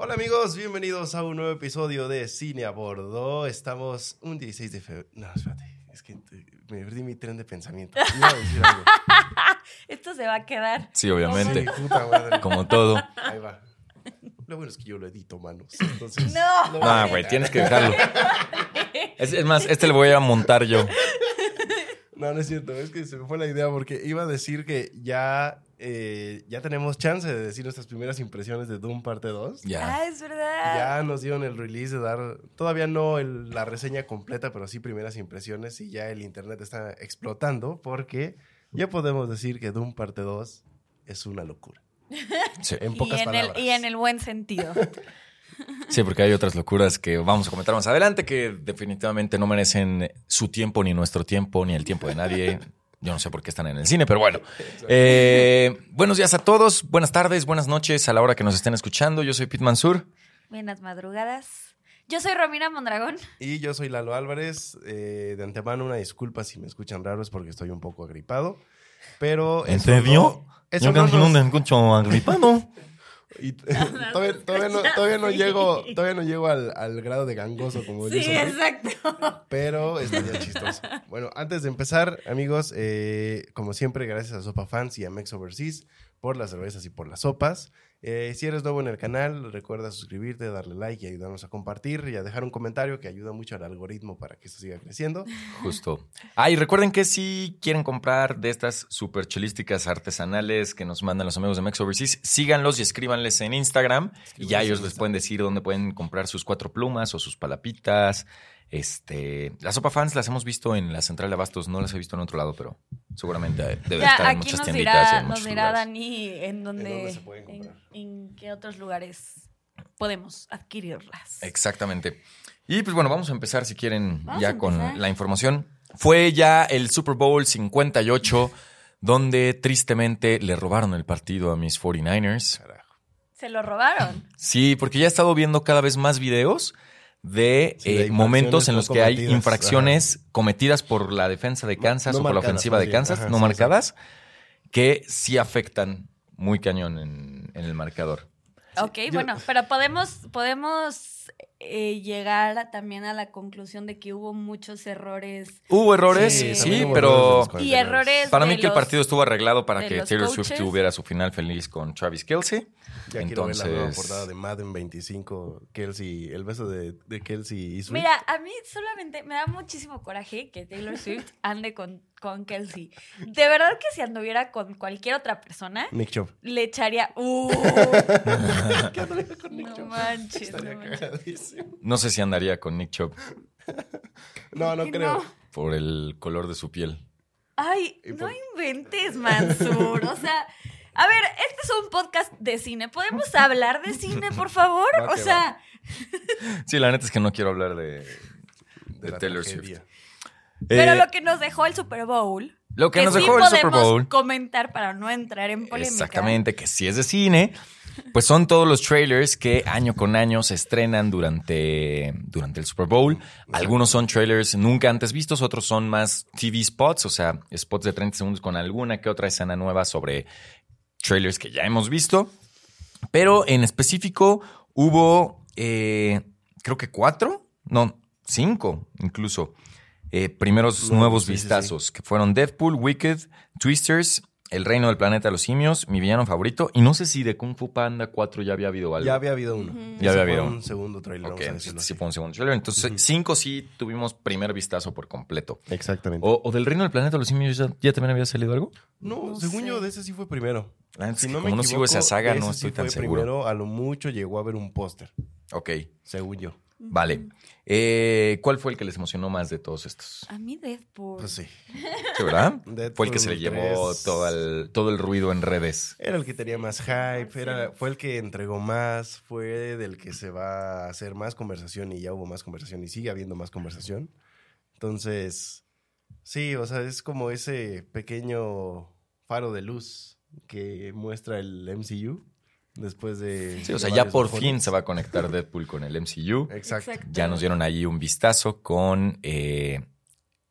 Hola amigos, bienvenidos a un nuevo episodio de Cine a Bordo. Estamos un 16 de febrero. No, espérate, es que me perdí mi tren de pensamiento. Iba a decir algo. Esto se va a quedar. Sí, obviamente. Sí, puta madre. Como todo. Ahí va. Lo bueno es que yo lo edito, manos. Entonces, No. editar. güey, tienes que dejarlo. Es, es más, este lo voy a montar yo. No, no es cierto, es que se me fue la idea porque iba a decir que ya, eh, ya tenemos chance de decir nuestras primeras impresiones de Doom parte 2. Ya. Ah, es verdad. Ya nos dieron el release de dar, todavía no el- la reseña completa, pero sí primeras impresiones y ya el internet está explotando porque ya podemos decir que Doom parte 2 es una locura. Sí. En y, pocas el, palabras. y en el buen sentido. Sí, porque hay otras locuras que vamos a comentar más adelante que definitivamente no merecen su tiempo, ni nuestro tiempo, ni el tiempo de nadie. Yo no sé por qué están en el cine, pero bueno. Eh, buenos días a todos, buenas tardes, buenas noches a la hora que nos estén escuchando. Yo soy Pete Mansur. Buenas madrugadas. Yo soy Romina Mondragón. Y yo soy Lalo Álvarez. eh, de antemano, una disculpa si me escuchan raros porque estoy un poco agripado. Pero. eso no- eso no nos- escucho agripado. y- todavía, todavía no, todavía no llego, todavía no llego al, al grado de gangoso como Sí, dice. exacto. Pero estaría chistoso. Bueno, antes de empezar, amigos, eh, como siempre, gracias a Sopa Fans y a Mex Overseas por las cervezas y por las sopas. Eh, si eres nuevo en el canal, recuerda suscribirte, darle like y ayudarnos a compartir y a dejar un comentario que ayuda mucho al algoritmo para que esto siga creciendo. Justo. Ah, y recuerden que si quieren comprar de estas super chelísticas artesanales que nos mandan los amigos de Mex Overseas, síganlos y escríbanles en Instagram. Y ya ellos les pueden decir dónde pueden comprar sus cuatro plumas o sus palapitas. Este, las sopa fans las hemos visto en la central de abastos, no las he visto en otro lado, pero seguramente debe Ya, estar en muchas nos tienditas dirá, en nos muchos dirá lugares. Dani en dónde, dónde se pueden en, comprar? en qué otros lugares podemos adquirirlas. Exactamente. Y pues bueno, vamos a empezar si quieren Vamos ya con la información. Fue ya el Super Bowl 58, donde tristemente le robaron el partido a mis 49ers. Carajo. Se lo robaron. Sí, porque ya he estado viendo cada vez más videos de, Sí, de eh, momentos en no los que hay infracciones cometidas por la defensa de Kansas no o por la ofensiva de. Kansas, Ajá, no sí, marcadas, que sí afectan muy cañón en, en el marcador. Ok, yo- bueno, pero podemos, podemos eh, llegar a- también a la conclusión de que hubo muchos errores Hubo errores, Sí, sí, también hubo pero errores y 49ers. errores Para mí que el partido estuvo arreglado para que Taylor Swift tuviera su final feliz con Travis Kelsey. Ya quiero ver la nueva Entonces- portada de Madden 25, Kelsey, el beso de, de Kelsey y Swift. Mira, a mí solamente me da muchísimo coraje que Taylor Swift ande con, con Kelsey. De verdad que si anduviera con cualquier otra persona, Nick Chubb. le echaría. ¡Uh! ¿Qué andaría con Nick No Chubb? manches, Estaría no manches. cagadísimo. No sé si andaría con Nick Chubb No, no ¿Por qué creo. no? por el color de su piel. Ay, Y no por- inventes, Mansur. O sea, a ver, este es un podcast de cine. ¿Podemos hablar de cine, por favor? Va O sea, Sí, la neta es que no quiero hablar de, de la Taylor tragedia. Swift. Pero Eh, lo que nos dejó el Super Bowl. lo que nos sí dejó el Super Bowl. comentar para no entrar en polémica. Exactamente, que si es de cine, pues son todos los trailers que año con año se estrenan durante, durante el Super Bowl. Algunos son trailers nunca antes vistos, otros son más TV spots, o sea, spots de 30 segundos con alguna que otra escena nueva sobre trailers que ya hemos visto. Pero en específico hubo, eh, creo que cuatro, no, cinco incluso, eh, primeros No, nuevos sí, sí, sí. vistazos, que fueron Deadpool, Wicked, Twisters, El Reino del Planeta de los Simios, mi villano favorito, y no sé si de Kung Fu Panda 4 ya había habido algo. Ya había habido uno. Ya había fue habido un uno. segundo trailer, Ok, vamos a sí fue un segundo trailer. Entonces, Ujú. cinco sí tuvimos primer vistazo por completo. Exactamente. O, o del Reino del Planeta de los Simios, ¿ya, ya también había salido algo? no, No según sé. yo, de ese sí fue primero. Es Si no me como no sigo esa equivoco, saga, no sí estoy tan fue seguro. primero, a lo mucho llegó a ver un póster, Ok, según yo. Vale. Eh, ¿Cuál fue el que les emocionó más de todos estos? A mí Deadpool. Pues sí. Sí, ¿verdad? Deadpool Fue el que se le llevó 3. todo el, todo el ruido en redes. Era el que tenía más hype, era, fue el que entregó más, fue del que se va a hacer más conversación y ya hubo más conversación y sigue habiendo más conversación. Entonces, sí, o sea, es como ese pequeño faro de luz que muestra el MCU después de... Sí, o sea, ya por bajones. fin se va a conectar Deadpool con el MCU. Exacto. Ya nos dieron allí un vistazo con eh,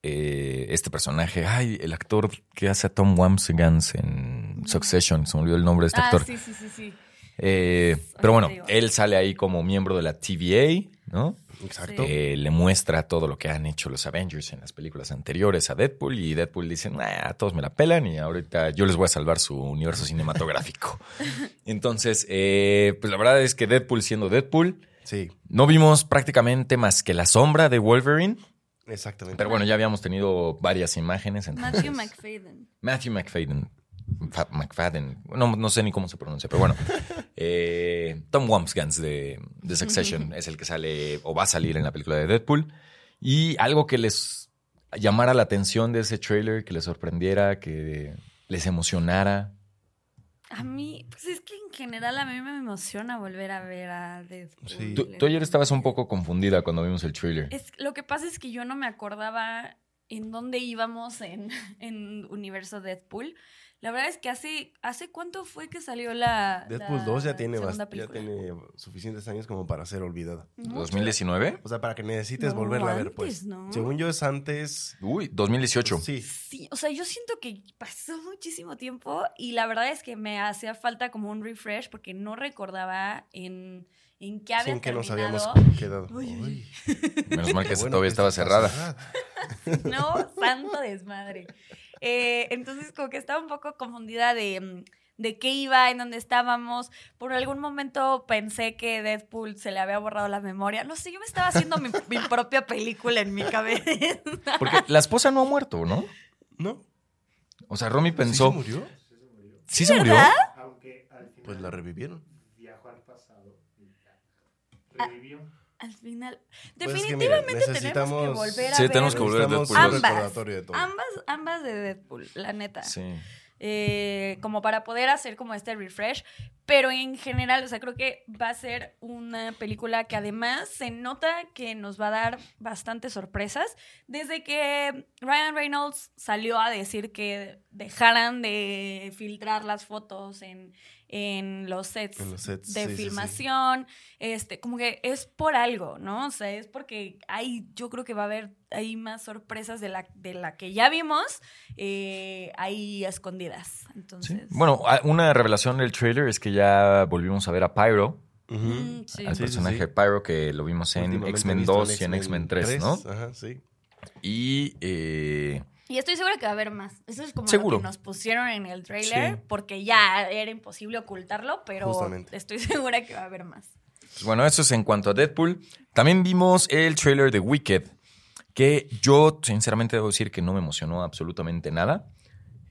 eh, este personaje. Ay, el actor que hace a Tom Wamsigans en Succession. Se me olvidó el nombre de este ah, actor. sí, sí, sí, sí. Eh, pero bueno, él sale ahí como miembro de la TVA, ¿no? Exacto. Eh, le muestra todo lo que han hecho los Avengers en las películas anteriores a Deadpool y Deadpool dice, nah, todos me la pelan y ahorita yo les voy a salvar su universo cinematográfico. Entonces, eh, pues la verdad es que Deadpool siendo Deadpool, Sí, no vimos prácticamente más que la sombra de Wolverine, exactamente. pero bueno, ya habíamos tenido varias imágenes. entonces- Matthew McFadden. Matthew McFadden. Fa- McFadden. No, no sé ni cómo se pronuncia, pero bueno. Eh, Tom Wambsgans de, de Succession es el que sale o va a salir en la película de Deadpool. Y algo que les llamara la atención de ese trailer, que les sorprendiera, que les emocionara. A mí, pues es que en general a mí me emociona volver a ver a Deadpool. Sí. Tú, tú ayer estabas un poco confundida cuando vimos el trailer. Es, lo que pasa es que yo no me acordaba en dónde íbamos en, en Universo Deadpool. La verdad es que hace, ¿hace cuánto fue que salió la. Deadpool la 2 ya tiene, segunda bast- ya tiene suficientes años como para ser olvidada. Mucho. ¿2019? O sea, para que necesites No, volverla a ver, pues. ¿no? Según yo es antes. Uy, 2018. Sí. Sí, o sea, yo siento que pasó muchísimo tiempo y la verdad es que me hacía falta como un refresh porque no recordaba en, en qué había Sin que nos habíamos quedado. Uy, uy. Uy, Menos mal que bueno todavía estaba cerrada. No, santo desmadre. Eh, entonces, como que estaba un poco confundida de, mm, de qué iba, en dónde estábamos. Por algún momento pensé que Deadpool se le había borrado la memoria. No sé, yo me estaba haciendo mi, mi propia película en mi cabeza. Porque la esposa no ha muerto, ¿no? ¿No? O sea, Romy ¿Sí pensó. se murió? ¿Sí se murió? ¿Verdad? Aunque al final Pues la revivieron. viajó al pasado y ya. Revivió. Al final. Pues es que, Definitivamente tenemos que necesitamos- volver a Sí, ver tenemos que volver a Deadpool ambas. de todo. Ambas, ambas de Deadpool, la neta. Sí. eh, como para poder hacer como este refresh. Pero en general, o sea, creo que va a ser una película que además se nota que nos va a dar bastantes sorpresas. Desde que Ryan Reynolds salió a decir que dejaran de filtrar las fotos en, en los sets En los sets, de sí, sí, sí. filmación, este, como que es por algo, ¿no? O sea, es porque hay, yo creo que va a haber ahí más sorpresas de la, de la que ya vimos, eh, ahí escondidas. Sí. Entonces, Bueno, una revelación del trailer es que ya volvimos a ver a Pyro, mm, sí. al Sí, sí, personaje sí. de Pyro que lo vimos en X-Men visto 2 y en X-Men 3, ¿no? Ajá, sí. Y eh, Y estoy segura que va a haber más. Eso es como Seguro. lo que nos pusieron en el trailer, Sí. porque ya era imposible ocultarlo, pero Justamente. estoy segura que va a haber más. pues bueno, eso es en cuanto a Deadpool. También vimos el trailer de Wicked, que yo sinceramente debo decir que no me emocionó absolutamente nada.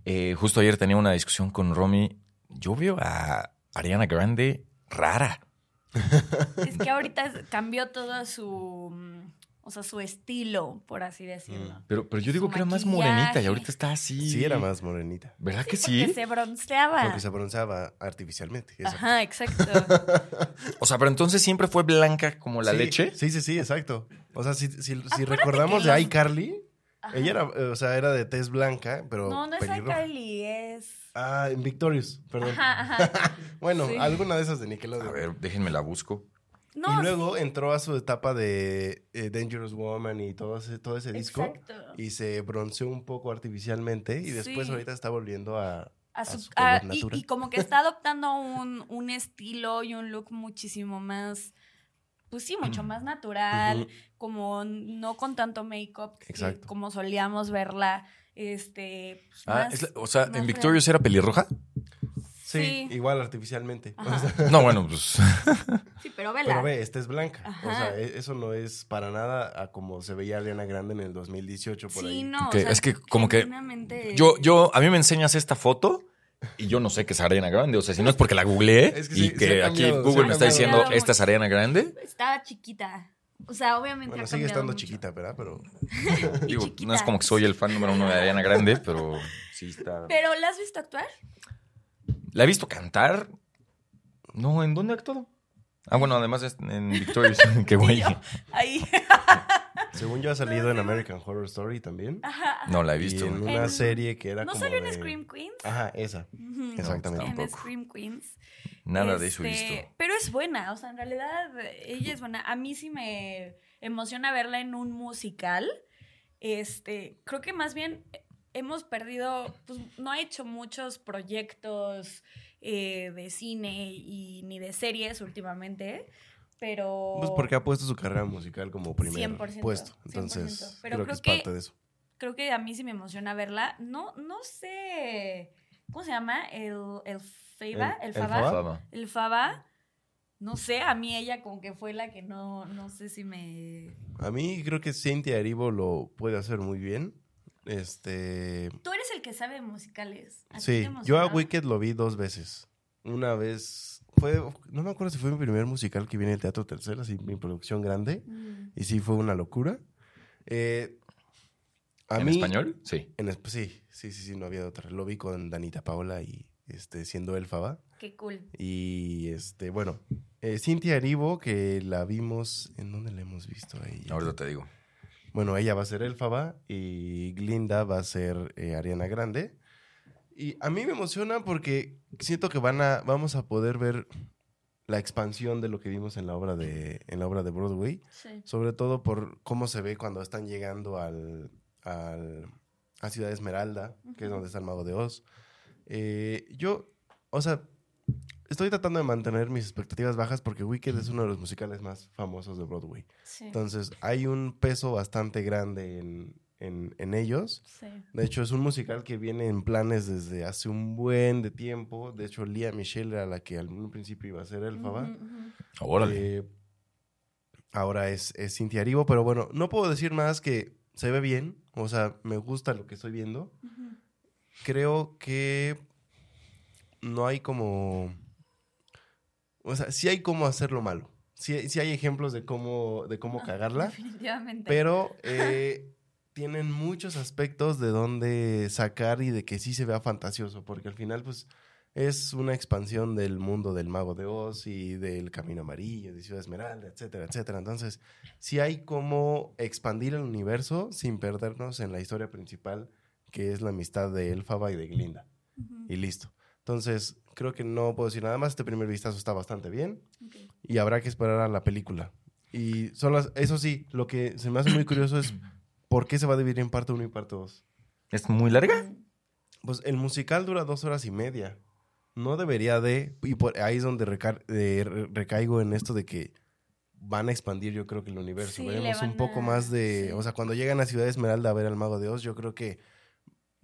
Eh, justo ayer tenía una discusión con Romy. Yo veo a Ariana Grande rara. Es que ahorita cambió todo su, o sea, su estilo, por así decirlo. Mm. Pero, pero yo digo Su que era más morenita y ahorita está así. Sí, era más morenita. ¿Verdad que Porque sí? se bronceaba. Porque se bronceaba artificialmente. exacto. Ajá, exacto. O sea, pero entonces siempre fue blanca como la Sí, leche. Sí, sí, sí, exacto. O sea, si, si, si recordamos de los- iCarly, ella era, o sea, era de tez blanca, pero No, no es. Kylie, es. Ah, en Victorious, perdón. Ajá, ajá. Bueno, Sí. alguna de esas de Nickelodeon. A ver, déjenme la busco. No, y luego entró a su etapa de eh, Dangerous Woman y todo ese, todo ese disco. Exacto. Y se bronceó un poco artificialmente y después Sí. ahorita está volviendo a... a su- a su color a- y, natural. y como que está adoptando un, un estilo y un look muchísimo más, pues sí, mucho más natural, como no con tanto make-up, como solíamos verla, este, pues, Ah, más- es la- o sea, ¿en Victorious era pelirroja? Sí, Sí. igual artificialmente. O Ajá. sea, No, bueno, pues. Sí, pero vela. pero ve, esta es blanca. O sea, e- eso no es para nada a como se veía Ariana Grande en el 2018 por sí, ahí. no, o Ok, sea, es que como que Yo, yo, a mí me enseñas esta foto y yo no sé que es Ariana Grande. O sea, si no es porque la googleé Es que y sí, que aquí Google me está diciendo, mucho. esta es Ariana Grande. Estaba chiquita. O sea, obviamente Bueno, ha sigue estando mucho. chiquita, ¿verdad? Pero Digo, chiquita. no es como que soy el fan número uno de Ariana Grande, pero sí está. ¿Pero la has visto actuar? ¿La he visto cantar? No, ¿en dónde ha actuado? Ah, bueno, además es en Victorious. Qué güey. Ahí. según yo ha salido en American Horror Story también. No la he Y visto. en una En- serie que era ¿No como salió en de- Scream Queens? Ajá, esa. Exactamente. En. Scream Queens. Nada de eso he Este, visto. Pero es buena, o sea, en realidad ella es buena. A mí sí me emociona verla en un musical. Este, creo que más bien hemos perdido, pues no ha hecho muchos proyectos eh, de cine y ni de series últimamente, pero... Pues porque ha puesto su carrera musical como primer 100%, puesto. Entonces, 100%. Pero creo, creo que es que- parte de eso. Creo que a mí sí me emociona verla. No, no sé... ¿Cómo se llama? El, el Faba. ¿El- El, el Faba. Faba? El Faba. No sé, a mí ella como que fue la que no, no sé si me... A mí creo que Cynthia Erivo lo puede hacer muy bien. Este. Tú eres el que sabe musicales. ¿A ti te Sí, yo a? Wicked lo vi dos veces. Una vez fue, no me acuerdo si fue mi primer musical que viene el Teatro Tercero, así mi producción grande. Mm. Y sí, fue una locura. Eh, a ¿En mí, español? Sí. En, sí, sí, sí, sí, no había otra. Lo vi con Danita Paola y este, siendo Elfaba. Qué cool. Y este, bueno, eh, Cintia Erivo, que la vimos. ¿En dónde la hemos visto ahí? Ahorita te digo. Bueno, ella va a ser Elfaba y Glinda va a ser eh, Ariana Grande. Y a mí me emociona porque siento que van a, vamos a poder ver la expansión de lo que vimos en la obra de, en la obra de Broadway. Sí. Sobre todo por cómo se ve cuando están llegando al, al- a Ciudad Esmeralda, que es donde está el Mago de Oz. Eh, yo, o sea, estoy tratando de mantener mis expectativas bajas porque Wicked es uno de los musicales más famosos de Broadway. Sí. Entonces, hay un peso bastante grande en, en- en ellos. sí. De hecho, es un musical que viene en planes desde hace un buen de tiempo. De hecho, Lía Michelle era la que al principio iba a ser Elfaba. Órale. Eh, ahora es, es Cintia Erivo, pero bueno, no puedo decir más que se ve bien. O sea, me gusta lo que estoy viendo. Creo que no hay como... O sea, sí hay cómo hacerlo malo. Sí, sí hay ejemplos de cómo, de cómo cagarla. Definitivamente. Pero eh, tienen muchos aspectos de dónde sacar y de que sí se vea fantasioso, porque al final, pues, es una expansión del mundo del Mago de Oz y del Camino Amarillo, de Ciudad Esmeralda, etcétera, etcétera. Entonces, sí hay cómo expandir el universo sin perdernos en la historia principal, que es la amistad de Elfaba y de Glinda. Y listo. Entonces, creo que no puedo decir nada más. Este primer vistazo está bastante bien y habrá que esperar a la película. Y son las, eso sí, lo que se me hace muy curioso es por qué se va a dividir en parte 1 y parte 2. ¿Es muy larga? Pues el musical dura dos horas y media. No debería de, y por ahí es donde reca- eh, re- recaigo en esto de que van a expandir yo creo que el universo. Sí, Veremos un poco a- más de, sí. o sea, cuando llegan a Ciudad Esmeralda a ver al Mago de Oz, yo creo que,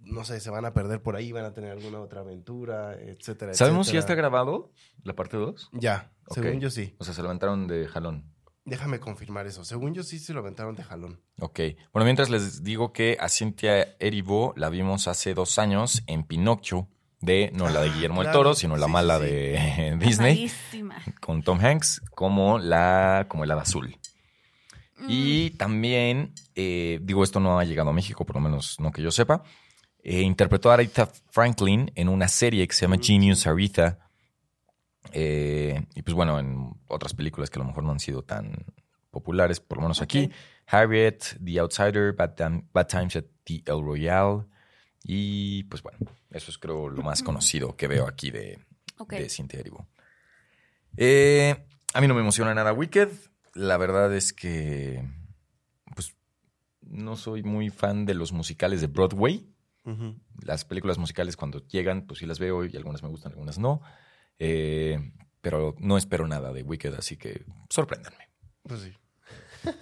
no sé, se van a perder por ahí, van a tener alguna otra aventura, etcétera. ¿Sabemos si ya está grabado la parte 2? Ya, según yo sí. O sea, se levantaron de jalón. Déjame confirmar eso. Según yo sí se lo aventaron de jalón. Ok. Bueno, mientras les digo que a Cynthia Erivo la vimos hace dos años en Pinocchio, de no la de Ah, Guillermo del claro. Toro, sino la sí, mala sí. de Disney, Malísima. con Tom Hanks, como la como el hada azul. Mm. Y también, eh, digo, esto no ha llegado a México, por lo menos no que yo sepa. Eh, interpretó a Aretha Franklin en una serie que se llama Genius Aretha. Eh, y pues bueno, en otras películas que a lo mejor no han sido tan populares, por lo menos aquí. Harriet, The Outsider, Bad, Tim- Bad Times at the El Royale. Y pues bueno, eso es creo lo más conocido que veo aquí de, Ok. de Cynthia Erivo. Eh, a mí no me emociona nada Wicked. La verdad es que pues no soy muy fan de los musicales de Broadway. Las películas musicales cuando llegan, pues sí las veo y algunas me gustan, algunas no. Eh, pero no espero nada de Wicked, así que sorpréndanme. Pues sí.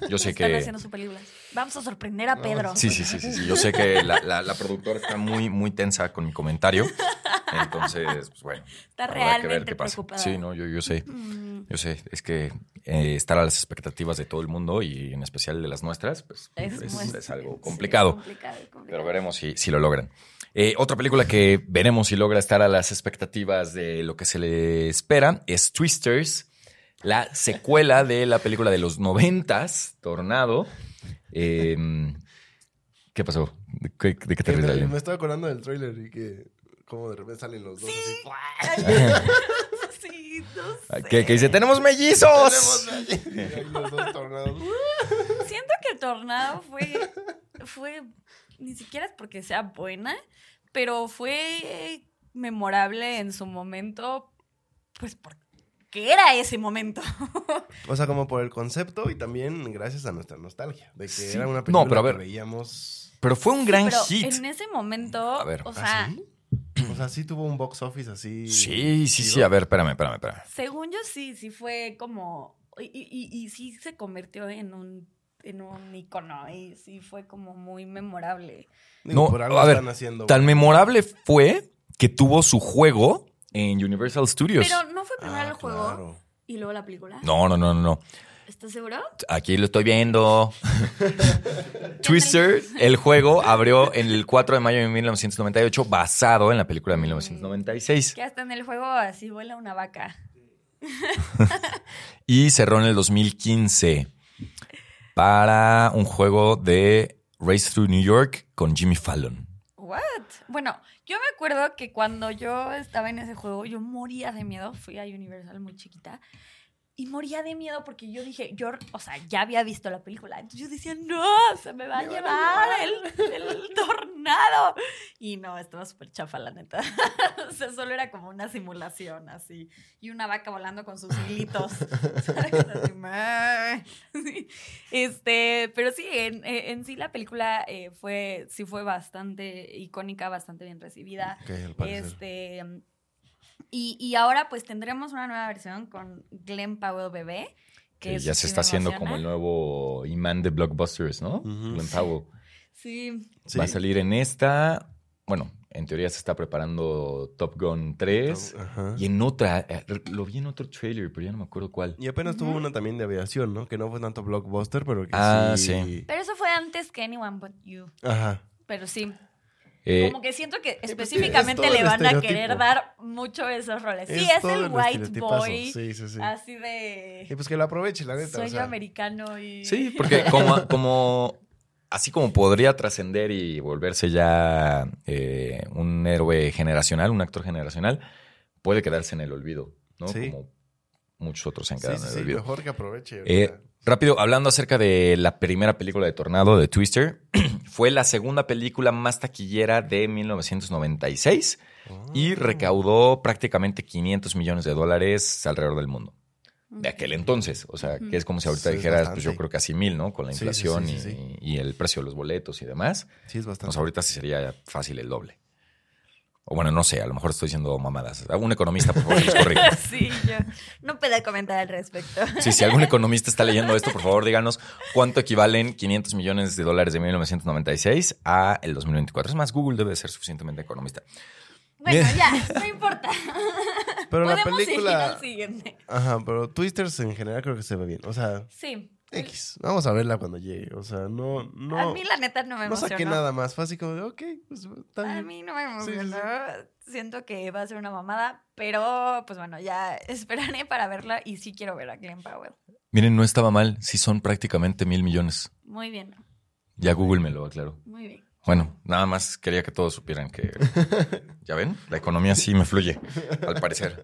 Yo sé Están que... haciendo su película. Vamos a sorprender a No, Pedro. Sí, sí, sí, sí, sí. Yo sé que la, la- la productora está muy, muy tensa con mi comentario. Entonces, pues bueno. Está habrá que ver realmente qué pasa. preocupada. Sí, no, yo, yo sé. Mm, Yo sé. Es que eh, estar a las expectativas de todo el mundo y en especial de las nuestras, pues es, es, muy- es algo sí, complicado. complicado, complicado. Pero veremos si, si lo logran. Eh, otra película que veremos si logra estar a las expectativas de lo que se le espera es Twisters, la secuela de la película de los noventas, Tornado. Eh, ¿Qué pasó? ¿De qué, de qué te ríes, me, estaba acordando del tráiler y que como de repente salen los dos así. sí, no sé. Ah, ¿Qué, qué dice? ¡Tenemos mellizos! Tenemos ahí- ahí los dos tornados. Siento que el tornado fue, fue, ni siquiera es porque sea buena, pero fue memorable en su momento, pues porque era ese momento. O sea, como por el concepto y también gracias a nuestra nostalgia. De que Sí. era una No, película pero a ver. que veíamos. Pero fue un gran pero hit. en ese momento, A ver, o ¿Ah, sea, sí? O sea, sí tuvo un box office así. Sí, sí, sí. A ver, espérame, espérame, espérame. Según yo sí, sí fue como... Y, y- y sí se convirtió en un, en un icono y sí fue como muy memorable. Digo, No, por algo a ver, están haciendo. Tan memorable fue que tuvo su juego en Universal Studios. Pero no fue primero Ah, el juego claro. y luego la película. No, no, no, no, no. ¿Estás seguro? Aquí lo estoy viendo. Twister, el juego, abrió en el 4 de mayo de 1998, basado en la película de 1996. Que hasta en el juego así vuela una vaca. Y cerró en el 2015 para un juego de Race Through New York con Jimmy Fallon. What? Bueno, yo me acuerdo que cuando yo estaba en ese juego, yo moría de miedo. Fui a Universal muy chiquita. Y moría de miedo porque yo dije, yo, o sea, ya había visto la película. Entonces yo decía, no, se me va a llevar el, el tornado. Y no, estaba súper chafa, la neta. o sea, solo era como una simulación así. Y una vaca volando con sus hilitos. Este, pero sí, en, en sí la película eh, fue, sí fue bastante icónica, bastante bien recibida. Ok, al parecer. Este, y, y ahora pues tendremos una nueva versión con Glenn Powell bebé. Que ya se está haciendo emociona. como el nuevo imán de blockbusters, ¿no? Ujú. Glenn Powell. Sí, Sí. Va a salir en esta. Bueno, en teoría se está preparando Top Gun 3. Ajá. Y en otra, eh, lo vi en otro trailer, pero ya no me acuerdo cuál. Y apenas tuvo una también de aviación, ¿no? Que no fue tanto blockbuster, pero que Ah, sí. sí. pero eso fue antes que Anyone But You. Ajá. Pero sí, Eh, como que siento que pues, específicamente es le van a querer dar mucho esos roles. Sí, Es el el white boy, Sí, sí, sí. así de Y pues que lo aproveche, la neta. o sueño sea, americano y... Sí, porque como, como así como podría trascender y volverse ya eh, un héroe generacional, un actor generacional, puede quedarse en el olvido, ¿no? Sí. Como muchos otros se han quedado sí, en el sí, olvido. mejor que aproveche. Eh. Rápido, hablando acerca de la primera película de Tornado de Twister, fue la segunda película más taquillera de 1996 y Oh. recaudó prácticamente 500 millones de dólares alrededor del mundo. De aquel entonces, o sea, que es como si ahorita Sí, dijeras, pues yo creo casi mil, ¿no? Con la inflación sí, sí, y, y el precio de los boletos y demás. Sí, es bastante. Pues ahorita sí sería fácil el doble. O bueno, no sé, a lo mejor estoy diciendo mamadas. Un economista, por favor, que nos corrija. sí, yo no puedo comentar al respecto. Sí, si algún economista está leyendo esto, por favor, díganos cuánto equivalen 500 millones de dólares de 1996 a el 2024. Es más, Google debe ser suficientemente economista. Bueno, ya, no importa. Pero la Podemos seguir película. al siguiente. Ajá, pero Twisters en general creo que se ve bien. O sea, Sí. X. Vamos a verla cuando llegue. O sea, no. no a mí la neta no me no emocionó. saqué nada más. Fue así como de, ok, pues está A mí no me sí, emocionó. sí. Siento que va a ser una mamada, pero pues bueno, ya esperaré para verla y sí quiero ver a Glenn Powell. Miren, no estaba mal. Sí son prácticamente mil millones. Muy bien, Ya Google me lo aclaró. muy bien. Bueno, nada más quería que todos supieran que... ¿Ya ven? La economía sí me fluye, al parecer.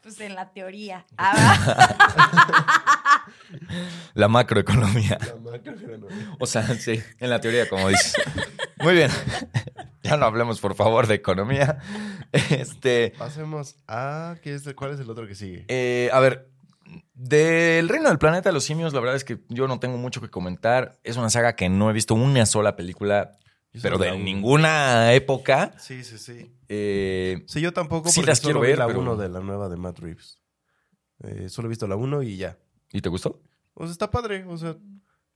Pues en la teoría. Ah, La macroeconomía. La macro, pero no. O sea, sí, en la teoría, como dices. Muy bien. Ya no hablemos, por favor, de economía. Este... Pasemos a. ¿qué es, ¿Cuál es el otro que sigue? Eh, a ver, del Reino del Planeta de los Simios, la verdad es que yo no tengo mucho que comentar. Es una saga que no he visto una sola película, pero de uno. ninguna época. Sí, sí, sí. Eh, Sí, yo tampoco. Sí las quiero ver, la pero- 1 de la nueva de Matt Reeves. Eh, solo he visto la 1 y ya. ¿Y te gustó? O sea, está padre. O sea,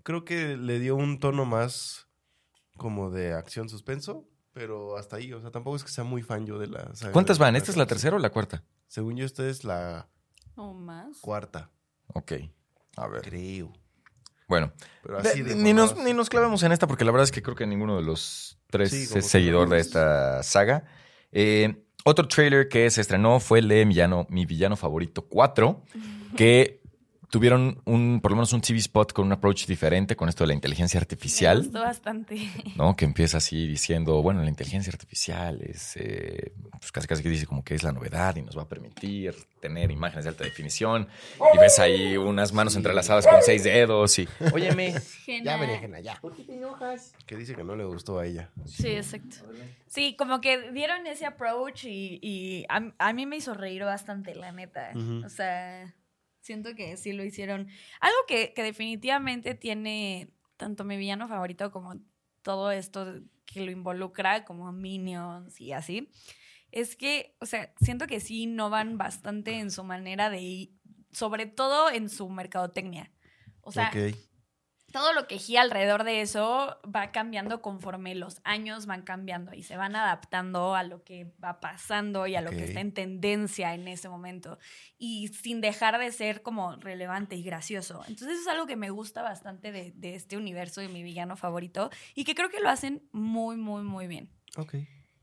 creo que le dio un tono más como de acción suspenso. Pero hasta ahí, o sea, tampoco es que sea muy fan yo de la saga ¿Cuántas de van? ¿Esta es la tercera o la cuarta? Según yo, esta es la o más. cuarta, Ok, a ver. creo. Bueno, Pero de- así de ni, nos, ni nos clavemos en esta porque la verdad es que creo que ninguno de los tres Sí, es seguidor de esta saga. Eh, otro trailer que se estrenó fue el de mi villano, mi villano favorito 4, que tuvieron un, por lo menos un TV spot con un approach diferente con esto de la inteligencia Me artificial. gustó bastante. ¿no? Que empieza así diciendo, bueno, la inteligencia artificial es, eh, pues casi casi que dice como que es la novedad y nos va a permitir tener imágenes de alta definición. Y ves ahí unas manos entrelazadas con seis dedos y, óyeme, Ya, Genial. berenjena, ya. Que dice que no le gustó a ella. Sí, exacto. Sí, como que dieron ese approach y, y a, a mí me hizo reír bastante, la neta. O sea, siento que sí lo hicieron. Algo que, que definitivamente tiene tanto mi villano favorito como todo esto que lo involucra, como Minions y así, es que, o sea, siento que sí innovan bastante en su manera de sobre todo en su mercadotecnia. O sea. Todo lo que gira alrededor de eso va cambiando conforme los años van cambiando y se van adaptando a lo que va pasando y a lo que está en tendencia en ese momento y sin dejar de ser como relevante y gracioso. Entonces eso es algo que me gusta bastante de, de este universo y mi villano favorito y que creo que lo hacen muy, muy, muy bien. Ok.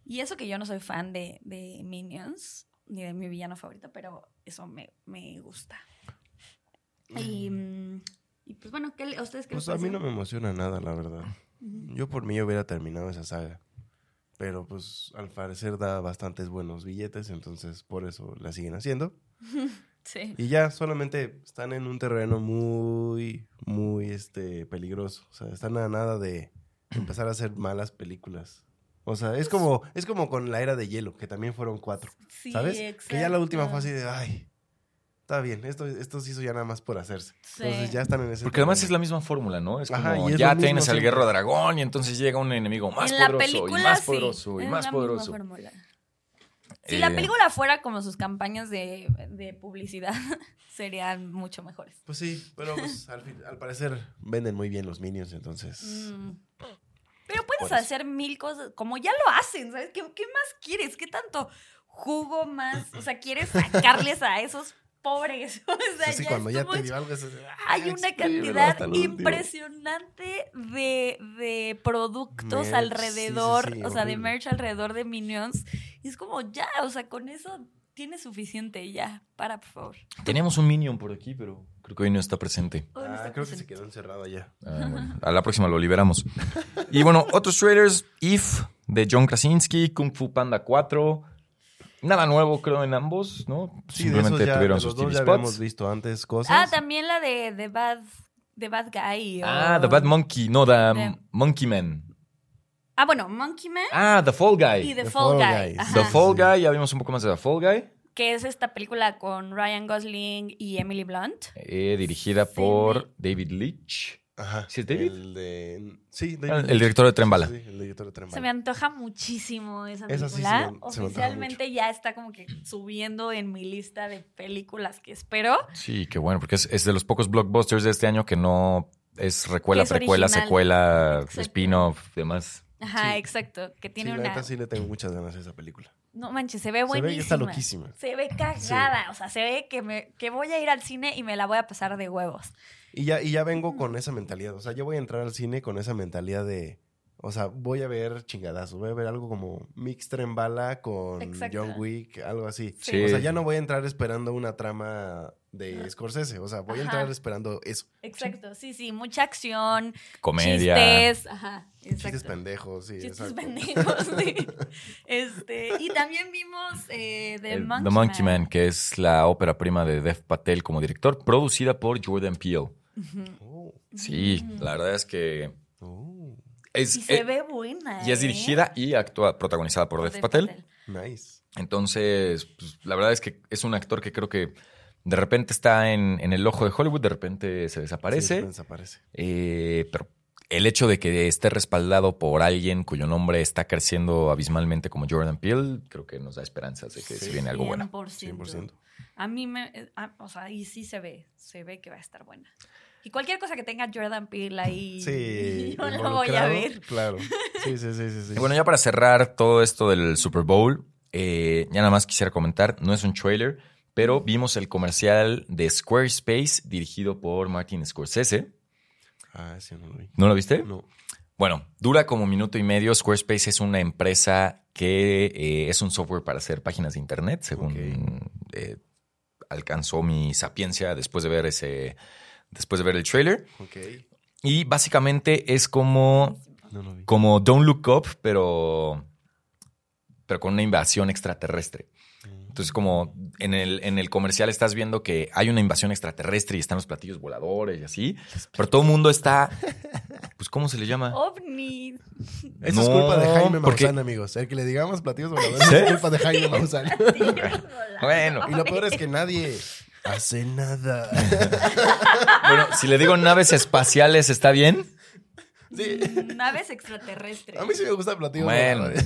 Y eso que yo no soy fan de, de Minions ni de mi villano favorito, pero eso me, me gusta. Y, mm, y pues bueno, ¿qué, le- ¿a ustedes qué les Pues a mí no me emociona nada, la verdad. Yo por mí hubiera terminado esa saga. Pero pues al parecer da bastantes buenos billetes, entonces por eso la siguen haciendo. Sí. Y ya solamente están en un terreno muy, muy este, peligroso. O sea, están a nada de empezar a hacer malas películas. O sea, es como, es como con la era de hielo, que también fueron cuatro. Sí, ¿Sabes? Que ya la última fue exacto. así de, ay, está bien, esto, esto se hizo ya nada más por hacerse. Sí. Entonces ya están en ese Porque además es la misma fórmula, ¿no? Es como Ajá, y es ya mismo tienes al guerrero dragón y entonces llega un enemigo más en poderoso película y más sí, poderoso y es más la misma poderoso. fórmula. Si la Eh, película fuera como sus campañas de, de publicidad, serían mucho mejores. Pues sí, pero pues, al, fin- al parecer venden muy bien los minions, entonces... Mm. Pero puedes hacer mil cosas, como ya lo hacen, ¿sabes? ¿Qué, qué más quieres? ¿Qué tanto jugo más? O sea, ¿quieres sacarles a esos pobres? O sea, Así ya cuando ya estuvo te dio algo, es así, Hay "Ah, una cantidad hasta el último". impresionante de, de productos Merch, alrededor, sí, sí, sí, o sea, de merch alrededor de Minions. Y es como, ya, o sea, con eso tienes suficiente, ya. Para, por favor. Teníamos un minion por aquí, pero creo que hoy no está presente. Ah, está creo que se quedó encerrado allá. Ah, bueno, a la próxima lo liberamos. Y bueno, otros trailers, If de John Krasinski, Kung Fu Panda 4. Nada nuevo creo en ambos, ¿no? Sí, de Simplemente ya, tuvieron de sus TV ya habíamos spots. visto antes cosas. Ah, también la de The Bad, The Bad Guy. o- Ah, The Bad Monkey, no, The The- Monkey Man. Ah, bueno, Monkey Man Ah, The Fall Guy. y The, The Fall, Fall Guy. The Fall Guy, ya vimos un poco más de The Fall Guy, Que es esta película con Ryan Gosling y Emily Blunt. eh, dirigida por David Leitch. Ajá. ¿Sí es David? El de... Sí, Ah, David. el director de Tren Bala. Sí, el director de Tren Se me antoja muchísimo esa Esa sí se película. me- se me antoja Oficialmente ya está como que subiendo en mi lista de películas que espero. Sí, qué bueno, porque es, es de los pocos blockbusters de este año que no es recuela, es precuela, original. secuela, spin-off, demás. Ajá, Sí. exacto. Que Sí, tiene la una. neta sí le tengo muchas ganas a esa película. No manches, se ve Se buenísima. ve que está loquísima. Se ve cagada. O sea, se ve que, me, que voy a ir al cine y me la voy a pasar de huevos. Y ya, y ya vengo con esa mentalidad. O sea, yo voy a entrar al cine con esa mentalidad de. O sea, voy a ver chingadazos. Voy a ver algo como Mix Tren Bala con Exacto. John Wick, algo así. Sí. O sea, ya no voy a entrar esperando una trama de Scorsese. O sea, voy a entrar esperando eso. Exacto, sí, sí. Mucha acción. Comedia. Chistes. Ajá, Chistes exacto. pendejos, sí, Chistes exacto. pendejos, sí. Este, y también vimos eh, The, El- Monkey, The Monkey Man. Man. que es la ópera prima de Dev Patel como director, producida por Jordan Peele. Oh, Sí, la verdad es que oh, es, Y se eh, ve buena. y es ¿eh? dirigida y actúa protagonizada por, Por Dev Patel. nice. Entonces, pues, la verdad es que es un actor que creo que de repente está en, en el ojo de Hollywood, de repente se desaparece. Sí, desaparece. Eh, pero el hecho de que esté respaldado por alguien cuyo nombre está creciendo abismalmente como Jordan Peele, creo que nos da esperanzas de que Sí. se viene algo bueno. 100%. 100%. A mí me. eh, o sea, y sí se ve. Se ve que va a estar buena. Y cualquier cosa que tenga Jordan Peele ahí. Sí. yo la voy a ver. Claro. Sí, sí, sí, sí. sí. Y bueno, ya para cerrar todo esto del Super Bowl, eh, ya nada más quisiera comentar, no es un trailer, pero vimos el comercial de Squarespace dirigido por Martin Scorsese. Ah, sí, no lo vi. ¿No lo viste? No. Bueno, dura como minuto y medio. Squarespace es una empresa que eh, es un software para hacer páginas de internet, según eh, alcanzó mi sapiencia después de ver ese, después de ver el trailer. Ok. Y básicamente es como, No lo vi. como Don't Look Up, pero, pero con una invasión extraterrestre. Entonces, como en el, en el comercial estás viendo que hay una invasión extraterrestre y están los platillos voladores y así, pero todo el mundo está, pues, ¿cómo se le llama? OVNI. Eso es No, culpa de Jaime porque- Maussan, amigos. El que le digamos platillos voladores ¿Sí? es culpa de Jaime Maussan. Bueno, y lo peor es que nadie hace nada. bueno, si le digo naves espaciales, ¿está bien? Sí. Naves extraterrestres. A mí sí me gusta platillos. Bueno, voladores.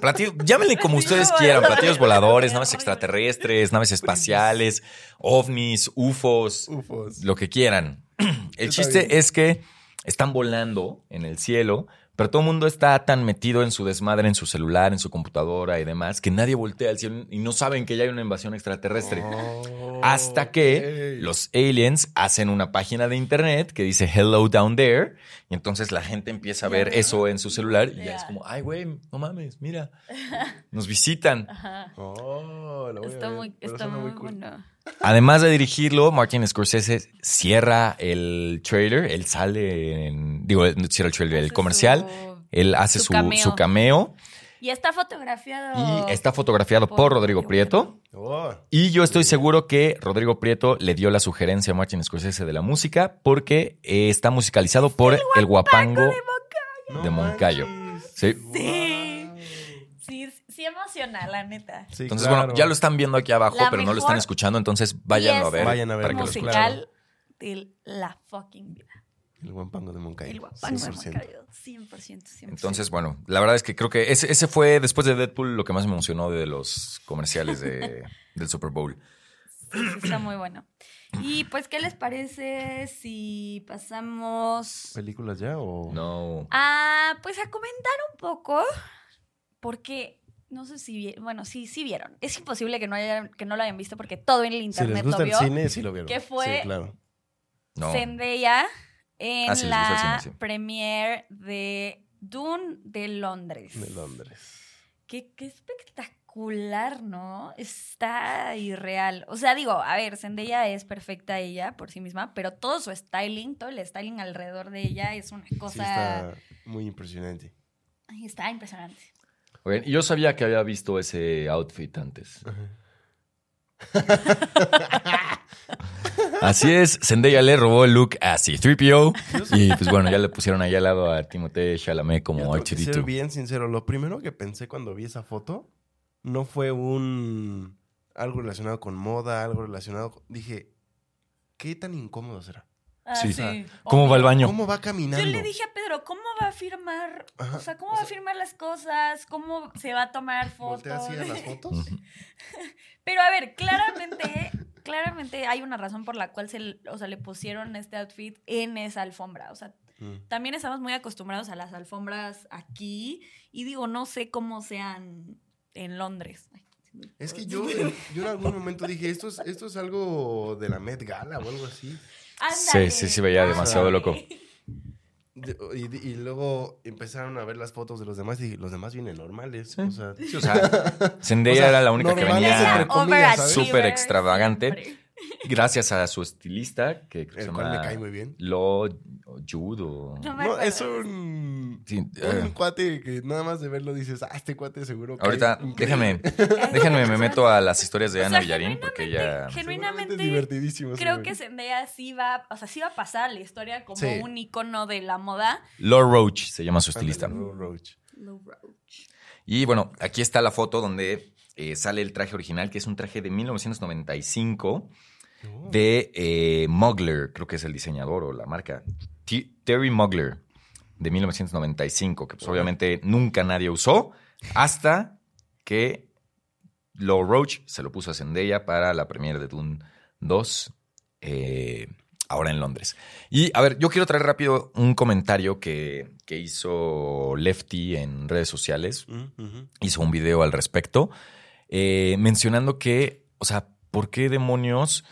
platillo- llámenle como ustedes quieran, platillos voladores, naves extraterrestres, naves espaciales, ovnis, ufos, Ufos. lo que quieran. El Está chiste bien. es que están volando en el cielo, pero todo el mundo está tan metido en su desmadre, en su celular, en su computadora y demás, que nadie voltea al cielo y no saben que ya hay una invasión extraterrestre. Oh, Hasta que los aliens hacen una página de internet que dice Hello Down There. Y entonces la gente empieza a ver eso en su celular y ya Ya. es como, ay, güey, no mames, mira. Nos visitan. Ajá. Oh, lo voy a Está ver, muy, está muy cool. bueno. Además de dirigirlo, Martin Scorsese cierra el trailer. Él sale en. Digo, no cierra el trailer, el comercial. su- Él hace su su, cameo. su cameo Y está fotografiado. y está fotografiado por, por Rodrigo Prieto. Oh, Y yo estoy seguro que Rodrigo Prieto le dio la sugerencia a Martin Scorsese de la música porque eh, está musicalizado por el guapango. no De Moncayo. manches. Sí. Sí. Sí, sí emociona, la neta. Sí, Entonces, claro. bueno, ya lo están viendo aquí abajo, La pero no lo están escuchando, entonces váyanlo a ver. Vayan a ver, para. Musical de la fucking vida. El guapango de Moncayo. El guapango de 100%. Moncayo. 100%, 100%. Entonces, bueno, la verdad es que creo que ese, ese fue, después de Deadpool, lo que más me emocionó de los comerciales de- del Super Bowl. Sí, está muy bueno. Y pues, ¿qué les parece si pasamos ¿Películas ya o...? No. a, pues, a comentar un poco? Porque no sé si vieron, bueno, sí, sí vieron. Es imposible que no, hayan, que no lo hayan visto porque todo en el Si internet les gusta lo el vio. cine, sí lo vieron. ¿Qué fue? Sí, claro. No. Zendaya en Ah, sí, la cine, sí. premiere de Dune de Londres. De Londres. Qué, qué espectacular, ¿no? Está irreal. O sea, digo, a ver, Zendaya es perfecta ella por sí misma, pero todo su styling, todo el styling alrededor de ella es una Sí, cosa... está muy impresionante. Ay, está impresionante. Y yo sabía que había visto ese outfit antes. Así es, Zendaya le robó el look a C-3PO y pues bueno, ya le pusieron ahí al lado a Timothée Chalamet como Yo tengo que ser R2D2. bien sincero, lo primero que pensé cuando vi esa foto no fue un algo relacionado con moda, algo relacionado con- dije, ¿qué tan incómodo será? Ah, Sí. sí. ¿Cómo va el baño? ¿Cómo va caminando? Yo le dije a Pedro, ¿cómo va a firmar? Ajá, O sea, ¿cómo o va a firmar las cosas? ¿Cómo se va a tomar fotos? ¿Voltea así a las fotos? Pero a ver, claramente, claramente hay una razón por la cual se, o sea, le pusieron este outfit en esa alfombra. O sea, Mm. también estamos muy acostumbrados a las alfombras aquí. Y digo, no sé cómo sean en Londres. Ay, Es que yo, en- yo en algún momento dije, esto es, esto es algo de la Met Gala o algo así. ándale, Sí, sí, sí, veía demasiado ándale. loco. Y, y luego empezaron a ver las fotos de los demás y los demás vienen normales. O sea, Sí, o sea, Zendaya O sea, era la única que venía súper extravagante. Gracias a su estilista, que creo que se el cual me llama cae muy bien. Lo o Jude o... No me No, acuerdo. es un, Sí, un eh, cuate que nada más de verlo dices, ah, este cuate seguro que ahorita, déjame, déjenme, me meto a las historias de O Ana sea, Villarín porque ella... Genuinamente, divertidísimo. creo que. Zendaya sí va, o sea, sí va a pasar la historia como Sí. un icono de la moda. Laura Roach se llama su estilista. Roach. Y bueno, aquí está la foto donde eh, sale el traje original, que es un traje de 1995 Oh. de eh, Mugler, creo que es el diseñador o la marca. T- Terry Mugler, de 1995, que pues obviamente nunca nadie usó, hasta que Laura Roach se lo puso a Zendaya para la premiere de Dune 2, eh, ahora en Londres. Y a ver, yo quiero traer rápido un comentario que, que hizo Lefty en redes sociales Mm, hizo un video al respecto, eh, mencionando que, o sea, ¿por qué demonios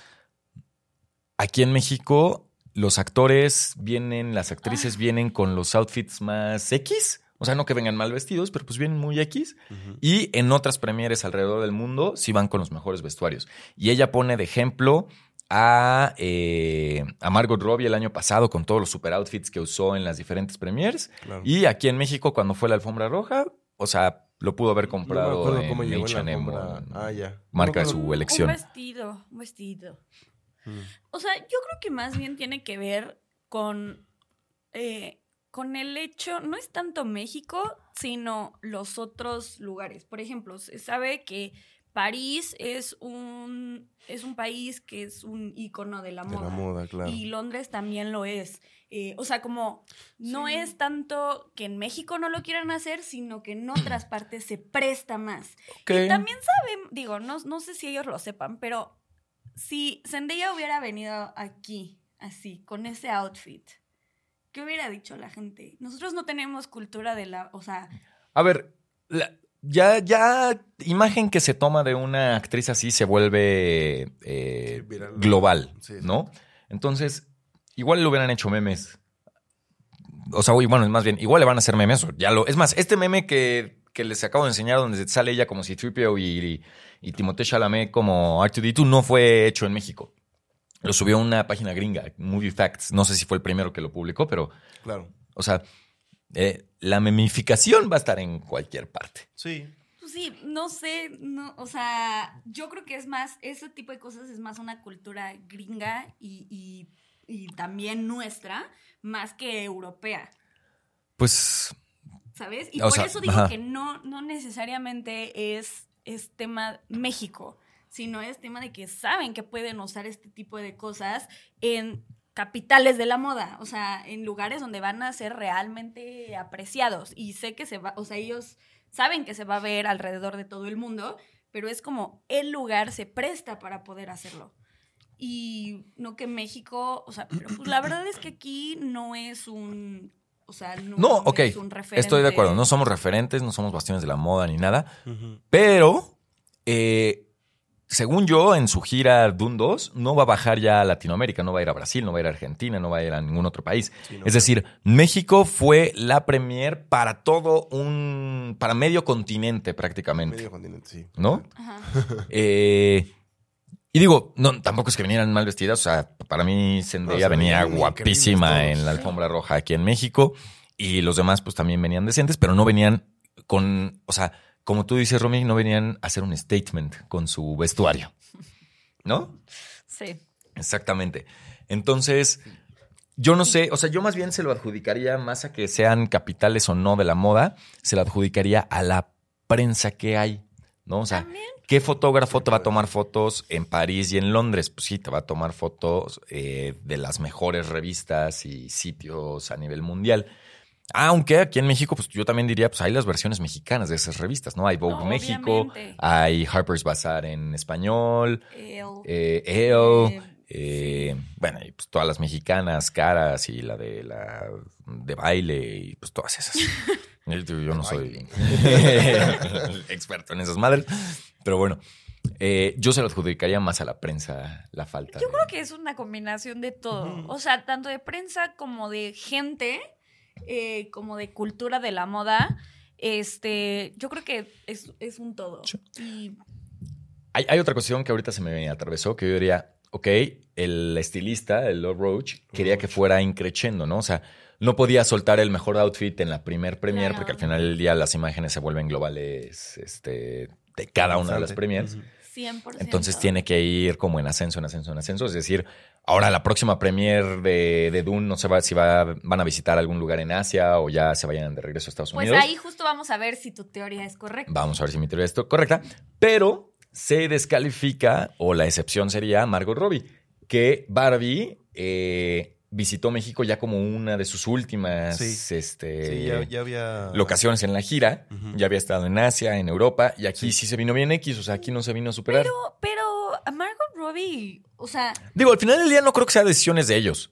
aquí en México los actores vienen, las actrices vienen con los outfits más X? O sea, no que vengan mal vestidos, pero pues vienen muy X. Y en otras premieres alrededor del mundo sí van con los mejores vestuarios. Y ella pone de ejemplo a, eh, a Margot Robbie el año pasado con todos los super outfits que usó en las diferentes premieres. Claro. Y aquí en México, cuando fue la alfombra roja, o sea, lo pudo haber No me comprado cómo en llegó en la H&M Ah, ya. marca de su elección. Un vestido, un vestido. Mm. O sea, yo creo que más bien tiene que ver con, eh, con el hecho, no es tanto México, sino los otros lugares. Por ejemplo, se sabe que París es un, es un país que es un icono de la De moda. la moda, claro. Y Londres también lo es. Eh, o sea, como no Sí. es tanto que en México no lo quieran hacer, sino que en otras partes se presta más. Y también saben, digo, no, no sé si ellos lo sepan, pero si Zendaya hubiera venido aquí, así, con ese outfit, ¿qué hubiera dicho la gente? Nosotros no tenemos cultura de la, o sea, A ver, la- ya, ya, imagen que se toma de una actriz así se vuelve eh, global, Sí, sí. ¿no? Entonces, igual le hubieran hecho memes. O sea, uy, bueno, más bien, igual le van a hacer memes. o Ya lo, es más, este meme que, que les acabo de enseñar, donde sale ella como Citripio y, y, y Timothée Chalamet como R2D2, no fue hecho en México. Lo subió a una página gringa, Movie Facts. No sé si fue el primero que lo publicó, pero, Claro. o sea, eh, la memificación va a estar en cualquier parte. Sí. pues sí, no sé, no, o sea, yo creo que es más, ese tipo de cosas es más una cultura gringa y, y, y también nuestra, más que europea. Pues ¿Sabes? Y por sea, eso digo ajá. que no, no necesariamente es, es tema México, sino es tema de que saben que pueden usar este tipo de cosas en capitales de la moda, o sea, en lugares donde van a ser realmente apreciados. Y sé que se va, o sea, ellos saben que se va a ver alrededor de todo el mundo, pero es como el lugar se presta para poder hacerlo. Y no que México, o sea, pero pues la verdad es que aquí no es un, o sea, no, no, ok, es un referente. estoy de acuerdo. No somos referentes, no somos bastiones de la moda ni nada, pero eh, según yo, en su gira Dune 2 no va a bajar ya a Latinoamérica, no va a ir a Brasil, no va a ir a Argentina, no va a ir a ningún otro país. Sí, no, es decir, México fue la premier para todo un, para medio continente prácticamente, Medio continente, sí. ¿no? Ajá. Eh, y digo, no, tampoco es que vinieran mal vestidas. O sea, para mí Zendaya venía guapísima en la alfombra roja aquí en México. Y los demás, pues también venían decentes, pero no venían con, o sea, como tú dices, Romy, no venían a hacer un statement con su vestuario. ¿No? Sí. Exactamente. Entonces, yo no sé, o sea, yo más bien se lo adjudicaría más a que sean capitales o no de la moda, se lo adjudicaría a la prensa que hay, ¿no? O sea, También. ¿Qué fotógrafo te va a tomar fotos en París y en Londres? Pues sí, te va a tomar fotos eh, de las mejores revistas y sitios a nivel mundial. Aunque aquí en México, pues yo también diría, pues hay las versiones mexicanas de esas revistas, ¿no? Hay Vogue No, México, hay Harper's Bazaar en español, El- eh, EO, Eh, bueno, y pues todas las mexicanas, caras y la de la de baile y pues todas esas. Yo, yo no soy experto en esas madres, pero bueno, eh, yo se lo adjudicaría más a la prensa la falta. Yo de- creo que es una combinación de todo. O sea, tanto de prensa como de gente, eh, como de cultura de la moda. Este, yo creo que es, es un todo. Sí. Y Hay, hay otra cuestión que ahorita se me atravesó que yo diría, ok, el estilista, el Love Roach, quería que fuera increchendo, ¿no? O sea, no podía soltar el mejor outfit en la primer premier Claro. porque al final del día las imágenes se vuelven globales este, de cada una de las premiers. Ujú. 100%. Entonces tiene que ir como en ascenso, en ascenso, en ascenso. Es decir, ahora la próxima premier de, de Dune no sé va, si va, van a visitar algún lugar en Asia o ya se vayan de regreso a Estados Pues Unidos. ahí justo vamos a ver si tu teoría es correcta. Vamos a ver si mi teoría es correcta. Pero se descalifica, o la excepción sería Margot Robbie, que Barbie eh, visitó México ya como una de sus últimas Sí. este, Sí, ya, ya había. locaciones en la gira. Ya había estado en Asia, en Europa, y aquí sí, se vino bien X, o sea, aquí no se vino a superar. Pero, pero a Margot Robbie, o sea, Digo, al final del día no creo que sea decisiones de ellos.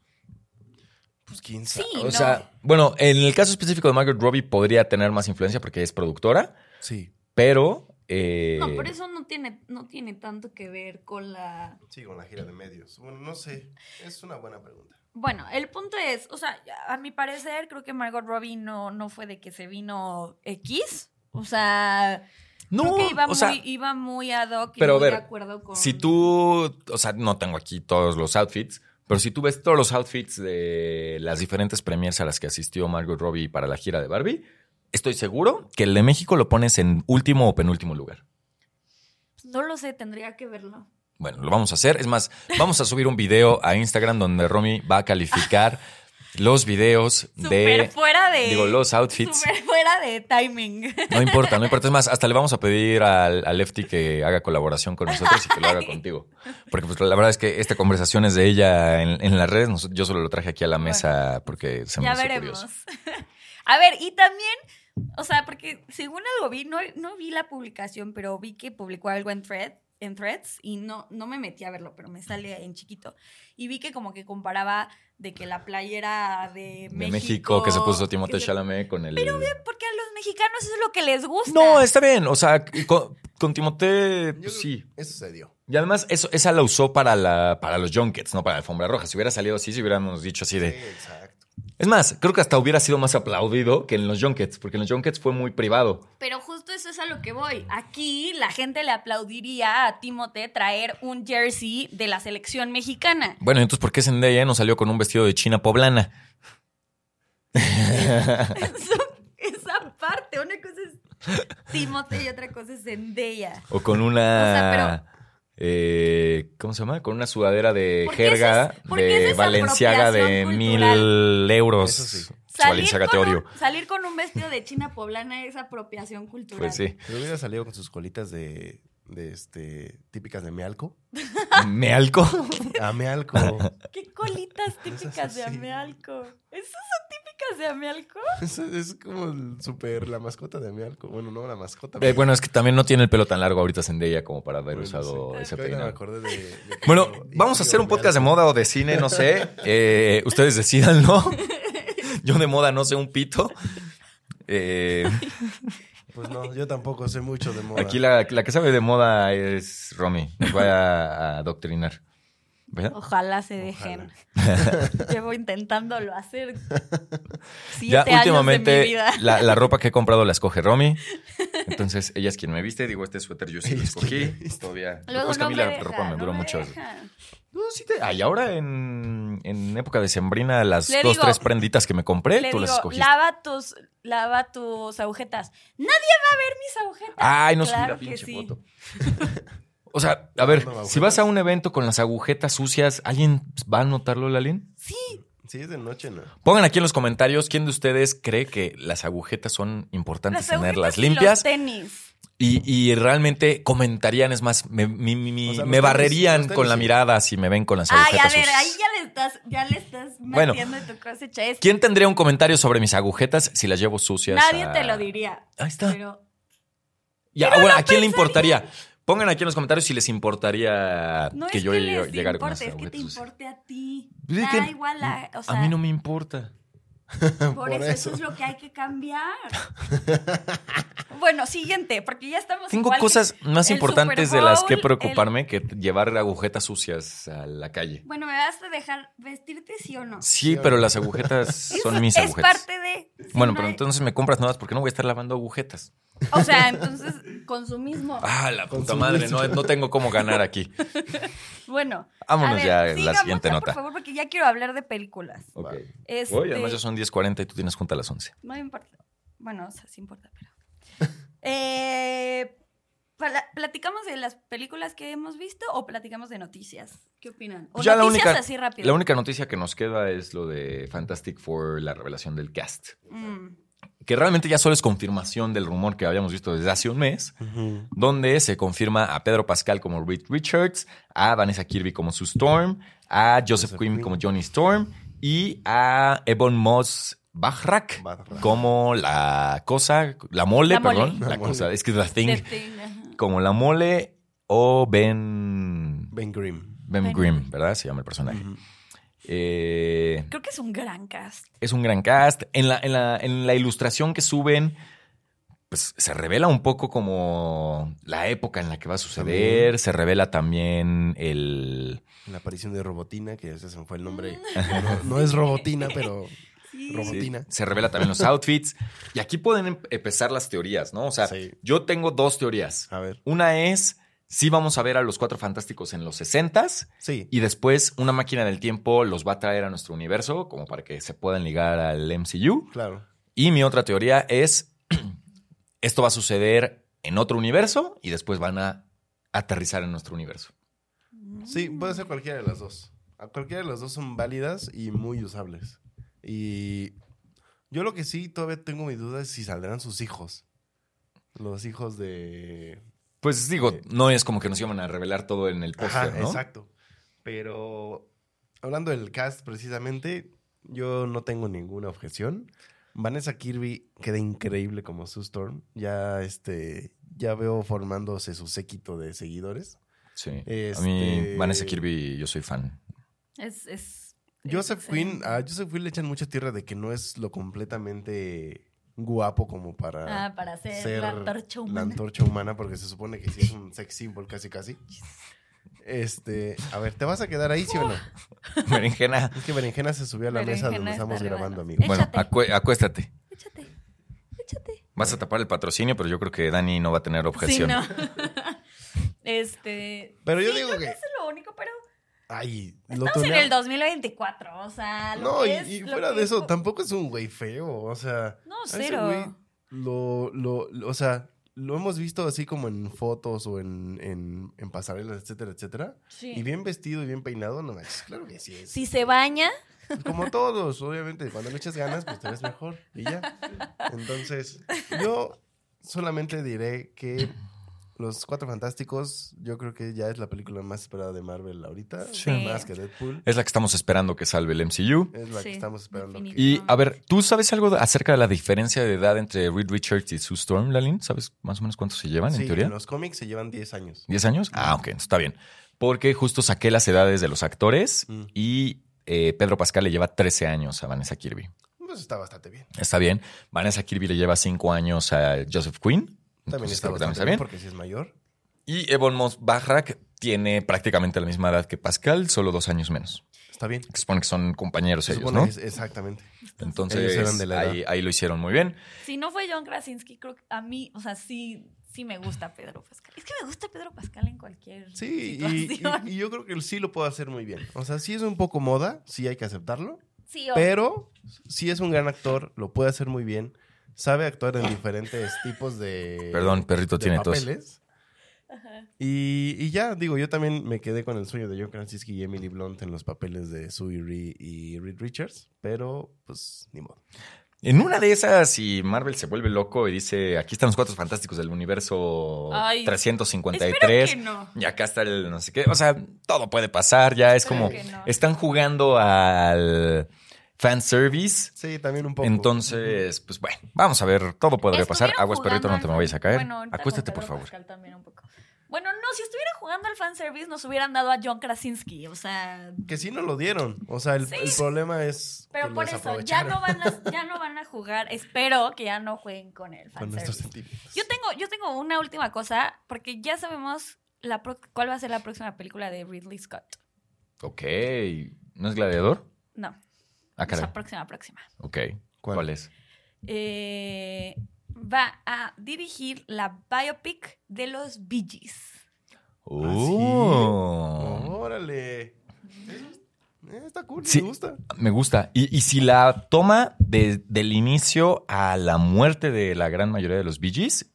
Pues quién sí, sabe. O no. sea, bueno, en el caso específico de Margot Robbie podría tener más influencia porque es productora, Sí. pero... eh, no, por eso no tiene, no tiene tanto que ver con la Sí, con la gira de medios. Bueno, no sé. Es una buena pregunta. Bueno, el punto es, o sea, a mi parecer creo que Margot Robbie no, no fue de que se vino X. O sea, No, creo que iba, o sea, muy, iba muy ad hoc y pero a muy ver, de acuerdo con... Si tú, o sea, no tengo aquí todos los outfits, pero si tú ves todos los outfits de las diferentes premiers a las que asistió Margot Robbie para la gira de Barbie, estoy seguro que el de México lo pones en último o penúltimo lugar. No lo sé, tendría que verlo. Bueno, lo vamos a hacer. Es más, vamos a subir un video a Instagram donde Romy va a calificar los videos Súper de... fuera de. Digo, los outfits. Súper fuera de timing. No importa, no importa. Es más, hasta le vamos a pedir al, al Lefty que haga colaboración con nosotros y que lo haga contigo. Porque pues, la verdad es que esta conversación es de ella en, en las redes. Yo solo lo traje aquí a la mesa porque se me ya hizo veremos. curioso. A ver, y también, o sea, porque según algo vi, no, no vi la publicación, pero vi que publicó algo en thread en threads y no, no me metí a verlo, pero me sale en chiquito. Y vi que como que comparaba de que la playera de México... De México, que se puso Timothée Chalamet con el... Pero bien, porque a los mexicanos eso es lo que les gusta. No, está bien. O sea, con, con Timothée, pues sí. Eso se dio. Y además, eso, esa la usó para, la, para los junkets, no para la alfombra roja. Si hubiera salido así, si hubiéramos dicho así Sí, de... exacto. Es más, creo que hasta hubiera sido más aplaudido que en los junkets, porque en los junkets fue muy privado. Pero justo eso es a lo que voy. Aquí la gente le aplaudiría a Timote traer un jersey de la selección mexicana. Bueno, entonces, ¿por qué Zendaya no salió con un vestido de china poblana? Eso- esa parte, una cosa es Timote y otra cosa es Zendaya. O con una... O sea, eh, ¿Cómo se llama? Con una sudadera de ¿Por qué eso jerga es- de es Valenciaga de apropiación mil euros. Eso sí. Valenciaga te con un, salir con un vestido de China poblana es apropiación cultural. Pues sí. Pero hubiera salido con sus colitas de, de este, típicas de Mealco. ¿Mealco? A Mealco. ¿Qué colitas típicas de. Amealco? ¿Esas son típicas de Amealco? es, es como el super, la mascota de Amealco. Bueno, no la mascota. Eh, bueno, es que también no tiene el pelo tan largo ahorita Zendaya como para haber Bueno, usado sí. ese peinado. Bueno, vamos a hacer un podcast de moda o de cine, no sé. Eh, ustedes decidan, ¿no? Yo de moda no sé un pito. Eh, Pues no, yo tampoco sé mucho de moda. aquí la, la que sabe de moda es Romy. Nos va a, a adoctrinar. ¿Verdad? Ojalá se dejen. Llevo intentándolo hacer siete Ya años de mi últimamente vida. la, la ropa que he comprado la escoge Romy. Entonces ella es quien me viste. Digo, este suéter yo sí lo escogí. Todavía. Luego Pues que a mí la deja, ropa me no duró me mucho. deja. No, sí te- ay, ahora en, en época de sembrina, las Le dos, digo- tres prenditas que me compré, Le tú las escogiste. lava tus, lava tus agujetas. Nadie va a ver mis agujetas. Ay, no subí Claro la que pinche sí. foto. O sea, a ver, si vas a un evento con las agujetas sucias, ¿alguien va a notarlo, Lalín? Sí, Sí, es de noche, ¿no? Pongan aquí en los comentarios quién de ustedes cree que las agujetas son importantes las tenerlas agujetas y limpias los tenis. y, y realmente comentarían, es más, me, mi- mi- mi- O sea, los me tenis- barrerían con la mirada si me ven con las Ay, agujetas a ver, sucias. ahí ya le estás, ya le estás Bueno. metiendo en tu cosecha. Es- ¿Quién tendría un comentario sobre mis agujetas si las llevo sucias? Nadie a- te lo diría. Ahí está. Pero Ya, bueno, ¿a quién le importaría? Pongan aquí en los comentarios si les importaría no que es yo que les llegara con importe, las es que te agujetas sucias. importe a ti. Pues es Da que- igual, a, o sea, a mí no me importa. por, por eso, eso eso. es lo que hay que cambiar. bueno, siguiente, porque ya estamos Tengo cosas más importantes de las que preocuparme que llevar agujetas sucias a la calle. Bueno, ¿me vas a dejar vestirte sí o no? Sí, Sí, pero las agujetas son Es- mis es agujetas. parte de. si Bueno, no pero hay- entonces me compras nuevas porque no voy a estar lavando agujetas. O sea, entonces, consumismo. Ah, la puta madre, no, no tengo cómo ganar aquí. Bueno. Vámonos a ver, ya a la siguiente ya, nota. Por favor, porque ya quiero hablar de películas. Ok. Este, Oye, además ya son 10.40 y tú tienes junta a las 11. No importa. Bueno, o sea, sí importa, pero. eh, pla- ¿Platicamos de las películas que hemos visto o platicamos de noticias? ¿Qué opinan? O Ya la noticias única, así rápido. la única noticia que nos queda es lo de Fantastic Four, la revelación del cast. Mm. Que realmente ya solo es confirmación del rumor que habíamos visto desde hace un mes, donde se confirma a Pedro Pascal como Reed Richards, a Vanessa Kirby como Sue Storm, a Joseph Joseph Quinn Quinn. como Johnny Storm y a Ebon Moss Bajrak Bajrak. como la cosa, la mole, La mole. perdón, la, cosa, es que es la thing, The Thing, ajá. como la mole o Ben, Ben Grimm. ben Ben Grimm. ¿verdad? Se llama el personaje. Eh, Creo que es un gran cast. es un gran cast. En la, en la, en la ilustración que suben, pues se revela un poco como la época en la que va a suceder. También. Se revela también el. La aparición de Robotina, que ese se me fue el nombre. No, no es Robotina, pero Sí. Robotina. Se revela también los outfits. Y aquí pueden em- empezar las teorías, ¿no? O sea, Sí. yo tengo dos teorías. A ver. Una es si vamos a ver a los cuatro fantásticos en los 60s Sí. y después una máquina del tiempo los va a traer a nuestro universo como para que se puedan ligar al MCU. Claro. Y mi otra teoría es, esto va a suceder en otro universo y después van a aterrizar en nuestro universo. Sí, puede ser cualquiera de las dos. A cualquiera de las dos son válidas y muy usables. Y yo lo que sí todavía tengo mi duda es si saldrán sus hijos. Los hijos de... Pues digo, Eh, no es como que nos iban a revelar todo en el póster, ¿no? exacto. Pero hablando del cast precisamente, yo no tengo ninguna objeción. Vanessa Kirby queda increíble como Sue Storm. Ya, este, ya veo formándose su séquito de seguidores. Sí. A Este- mí, Vanessa Kirby, yo soy fan. Es, es, Joseph es Quinn, a Joseph Quinn le echan mucha tierra de que no es lo completamente guapo como para, Ah, para ser, la antorcha humana. la antorcha humana, porque se supone que sí es un sex symbol casi casi. Este, a ver, ¿te vas a quedar ahí, sí o no? Berenjena. Es que Berenjena se subió a la mesa donde estamos grabando, amigo. Bueno, acuéstate. Échate, échate. Vas a tapar el patrocinio, pero yo creo que Dani no va a tener Sí, objeción. no. este. Pero yo sí, digo que- Eso es lo único, pero Ay, lo estamos en el 2024. O sea, lo No, que y, es- y fuera que de es eso, co- tampoco es un güey feo, o sea... No, ese cero. güey Lo, lo, lo- o sea, lo hemos visto así como en fotos o en, en, en pasarelas, etcétera, etcétera. Sí. Y bien vestido y bien peinado, no manches, claro que sí es. Si se baña, Como todos, obviamente, cuando le echas ganas, pues te ves mejor y ya. Entonces, yo solamente diré que Los Cuatro Fantásticos, yo creo que ya es la película más esperada de Marvel ahorita, Sí. más que Deadpool. Es la que estamos esperando que salve el MCU. Es la que estamos esperando. que-. Y a ver, ¿tú sabes algo acerca de la diferencia de edad entre Reed Richards y Sue Storm, Lalin? ¿Sabes más o menos cuántos se llevan Sí, en teoría? en los cómics se llevan 10 años. ¿10 años? Ah, ok, está bien. Porque justo saqué las edades de los actores Mm. y eh, Pedro Pascal le lleva 13 años a Vanessa Kirby. Pues está bastante bien. Está bien. Vanessa Kirby le lleva 5 años a Joseph Quinn. También está bastante bien porque sí es mayor. Y Ebon Moss Bajrak tiene prácticamente la misma edad que Pascal, solo dos años menos. Está bien. Que supone que son compañeros Se ellos, ¿no? es- exactamente. Entonces, Ellos eran de la edad. ahí, ahí lo hicieron muy bien. si no fue John Krasinski, creo que a mí, o sea, sí, sí me gusta Pedro Pascal. Es que me gusta Pedro Pascal en cualquier Sí, y, situación. y- y yo creo que sí lo puedo hacer muy bien. O sea, sí es un poco moda, sí hay que aceptarlo. sí, Pero sí es un gran actor, lo puede hacer muy bien. Sabe actuar en diferentes tipos de. Perdón, perrito de tiene tos. papeles. Y, y ya, digo, yo también me quedé con el sueño de John Krasinski y Emily Blunt en los papeles de Sue Ree y Reed Richards, pero pues ni modo. En una de esas, si Marvel se vuelve loco y dice, aquí están los cuatro fantásticos del universo Ay, 353. espero que no. Y acá está el no sé qué. O sea, todo puede pasar. Ya es Espero como. no. Están jugando al fanservice. Sí, también un poco. Entonces, pues bueno, vamos a ver. Todo podría pasar. Aguas, perrito, no te me vayas a caer. Bueno, Acuéstate, con por favor. Pascal también un poco. Bueno, no, si estuviera jugando al fanservice nos hubieran dado a John Krasinski, o sea... Que sí no lo dieron. O sea, el, Sí. el problema es. Pero que por los eso, ya aprovecharon no, van a, ya no van a jugar, espero que ya no jueguen con el Con nuestros fanservice. sentimientos. Yo tengo, yo tengo una última cosa, porque ya sabemos la pro- cuál va a ser la próxima película de Ridley Scott. Ok. ¿No es gladiador? No, Ah, o caray. sea, próxima, próxima. Ok. ¿Cuál? ¿Cuál es? Eh, va a dirigir la biopic de los Bee Gees. Oh. Órale. Eh, está cool, Sí. me gusta. Me gusta. Y, y si la toma de- del inicio a la muerte de la gran mayoría de los Bee Gees,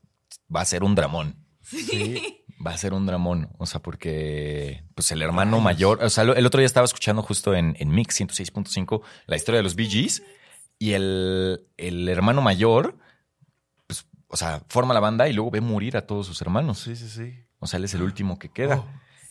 va a ser un dramón. Sí. Va a ser un dramón. O sea, porque pues el hermano mayor. O sea, el otro día estaba escuchando justo en, en Mix 106.5 la historia de los Bee Gees. Y el, el hermano mayor, pues, o sea, forma la banda y luego ve morir a todos sus hermanos. Sí, sí, sí. O sea, él es el último que queda. Oh.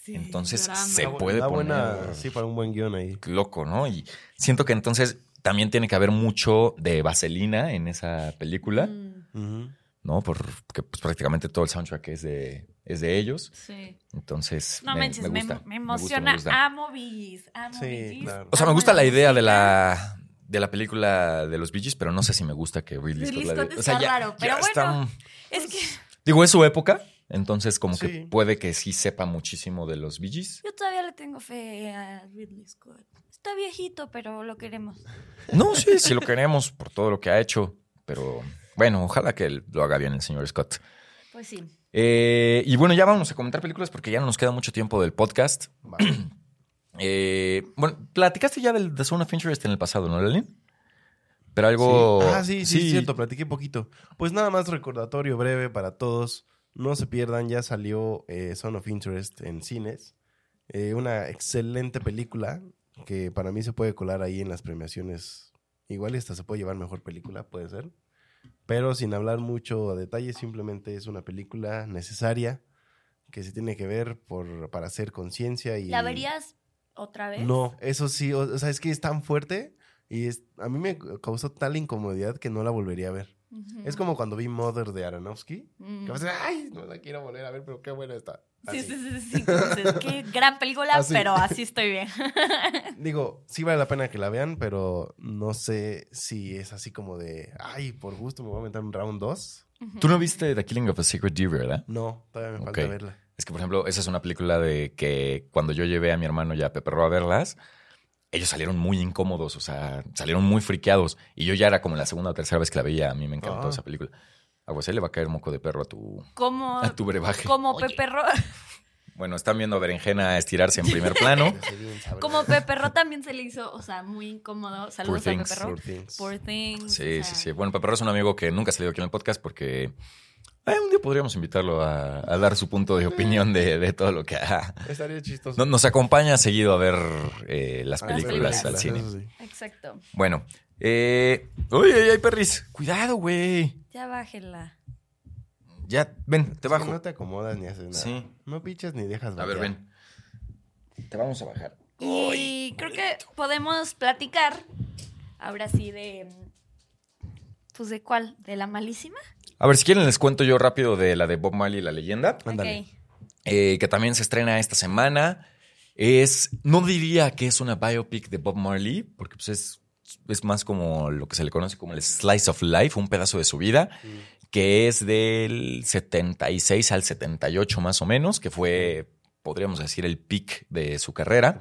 Entonces drama. se puede da poner buena, sí, para un buen guion ahí. loco, ¿no? Y siento que entonces también tiene que haber mucho de vaselina en esa película, Mm. ¿No? Porque pues, prácticamente todo el soundtrack es de, es de ellos. sí. Entonces, No me, manches, me gusta. me me gusta, emociona. me gusta. Amo Bee Gees, amo Sí, Bee Gees, claro. O sea, me gusta la idea de la, de la película de los Bee Gees, pero no sé si me gusta que Ridley, Ridley Scott la Scott o sea, está ya- raro, ya pero está- bueno. Es que Digo, es su época, entonces como que puede que sí sepa muchísimo de los Bee Gees. yo todavía le tengo fe a Ridley Scott. Está viejito, pero lo queremos. No, sí, sí lo queremos por todo lo que ha hecho, pero bueno, ojalá que lo haga bien el señor Scott. Pues sí. Eh, y bueno, ya vamos a comentar películas porque ya no nos queda mucho tiempo del podcast. Va. Eh, bueno, platicaste ya del The Zone of Interest en el pasado, ¿no, Lelin? Pero algo. Sí. Ah, sí, sí, es cierto, platiqué poquito. Pues nada más recordatorio breve para todos. No se pierdan, ya salió eh, Son of Interest en cines. Eh, una excelente película que para mí se puede colar ahí en las premiaciones igual y hasta se puede llevar mejor película, puede ser. Pero sin hablar mucho a detalle, simplemente es una película necesaria que se tiene que ver por, para hacer conciencia y... ¿La verías otra vez? No, eso sí, o, o sea, es que es tan fuerte y es, a mí me causó tal incomodidad que no la volvería a ver. Es como cuando vi Mother de Aronofsky, que vas a decir, ay, no la quiero volver a ver, pero qué buena está. Sí, Así. sí, sí, sí. Qué gran película, Así. pero así estoy bien. Digo, sí vale la pena que la vean, pero no sé si es así como de, ay, por gusto me voy a meter un round 2. Tú no viste The Killing of a Secret Deer, ¿verdad? No, todavía me falta Ok. verla. Es que, por ejemplo, esa es una película de que cuando yo llevé a mi hermano y a Pepe Ro a verlas, ellos salieron muy incómodos, o sea, salieron muy friqueados. Y yo ya era como la segunda o tercera vez que la veía. A mí me encantó Ah. esa película. A le va a caer moco de perro a tu, Como, a tu brebaje. como Pepe Ro. Bueno, están viendo a Berenjena estirarse en primer plano. Como Pepe Ro también se le hizo, o sea, muy incómodo. Saludos a things, Pepe Ro. Poor things. Poor things. Sí, o sí, sea, sí. Bueno, Pepe Ro es un amigo que nunca ha salido aquí en el podcast porque eh, un día podríamos invitarlo a, a dar su punto de opinión de, de todo lo que ha... Estaría chistoso. No- Nos acompaña seguido a ver eh, las Ah, películas películas, al cine. sí. Exacto. Bueno, eh... ¡Uy, ay, ay, perris! Cuidado, güey. Ya bájela. Ya, ven, te bajo. no te acomodas ni haces nada. Sí. No pichas ni dejas A ver, ven. Te vamos a bajar. Y creo que podemos platicar ahora sí de. Pues de cuál? ¿De la malísima? A ver, si quieren les cuento yo rápido de la de Bob Marley, la leyenda, Ándale. Ok. eh, que también se estrena esta semana. Es, no diría que es una biopic de Bob Marley, porque pues es, es más como lo que se le conoce como el slice of life, un pedazo de su vida, que es del 76 al 78 más o menos, que fue, podríamos decir, el peak de su carrera.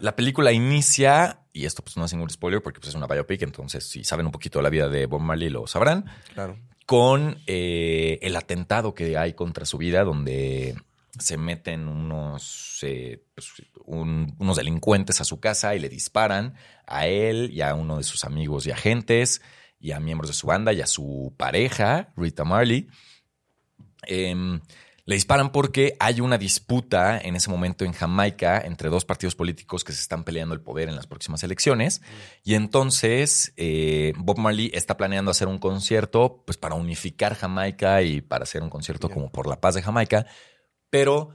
La película inicia, y esto pues no es ningún spoiler porque pues, es una biopic, entonces si saben un poquito de la vida de Bob Marley lo sabrán, Claro. Con eh, el atentado que hay contra su vida donde se meten unos, eh, pues, un- unos delincuentes a su casa y le disparan a él y a uno de sus amigos y agentes y a miembros de su banda y a su pareja, Rita Marley. Em, le disparan porque hay una disputa en ese momento en Jamaica entre dos partidos políticos que se están peleando el poder en las próximas elecciones. Y entonces eh, Bob Marley está planeando hacer un concierto pues, para unificar Jamaica y para hacer un concierto como por la paz de Jamaica. Pero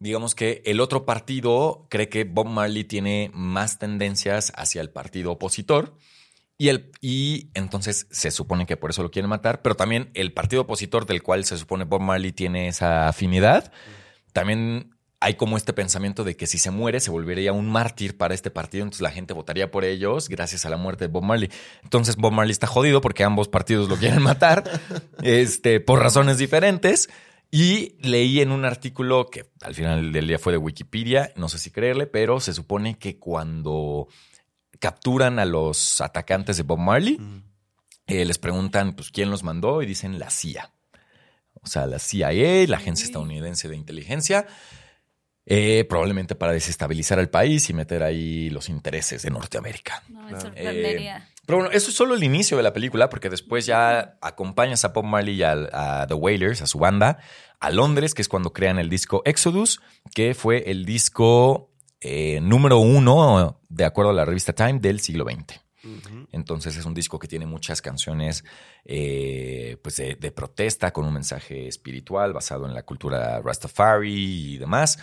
digamos que el otro partido cree que Bob Marley tiene más tendencias hacia el partido opositor. Y, el, y entonces se supone que por eso lo quieren matar, pero también el partido opositor del cual se supone Bob Marley tiene esa afinidad, también hay como este pensamiento de que si se muere se volvería un mártir para este partido, entonces la gente votaría por ellos gracias a la muerte de Bob Marley. Entonces Bob Marley está jodido porque ambos partidos lo quieren matar, este, por razones diferentes. Y leí en un artículo que al final del día fue de Wikipedia, no sé si creerle, pero se supone que cuando capturan a los atacantes de Bob Marley, eh, les preguntan pues quién los mandó y dicen la CIA. O sea, la CIA, la Agencia. Estadounidense de Inteligencia, eh, probablemente para desestabilizar al país y meter ahí los intereses de Norteamérica. No me sorprendería. Pero bueno, eso es solo el inicio de la película, porque después ya acompañas a Bob Marley y al- a, The Wailers, a su banda, a Londres, que es cuando crean el disco Exodus, que fue el disco eh, número uno, de acuerdo a la revista Time, del siglo XX. Entonces es un disco que tiene muchas canciones eh, pues de, de protesta con un mensaje espiritual basado en la cultura Rastafari y demás.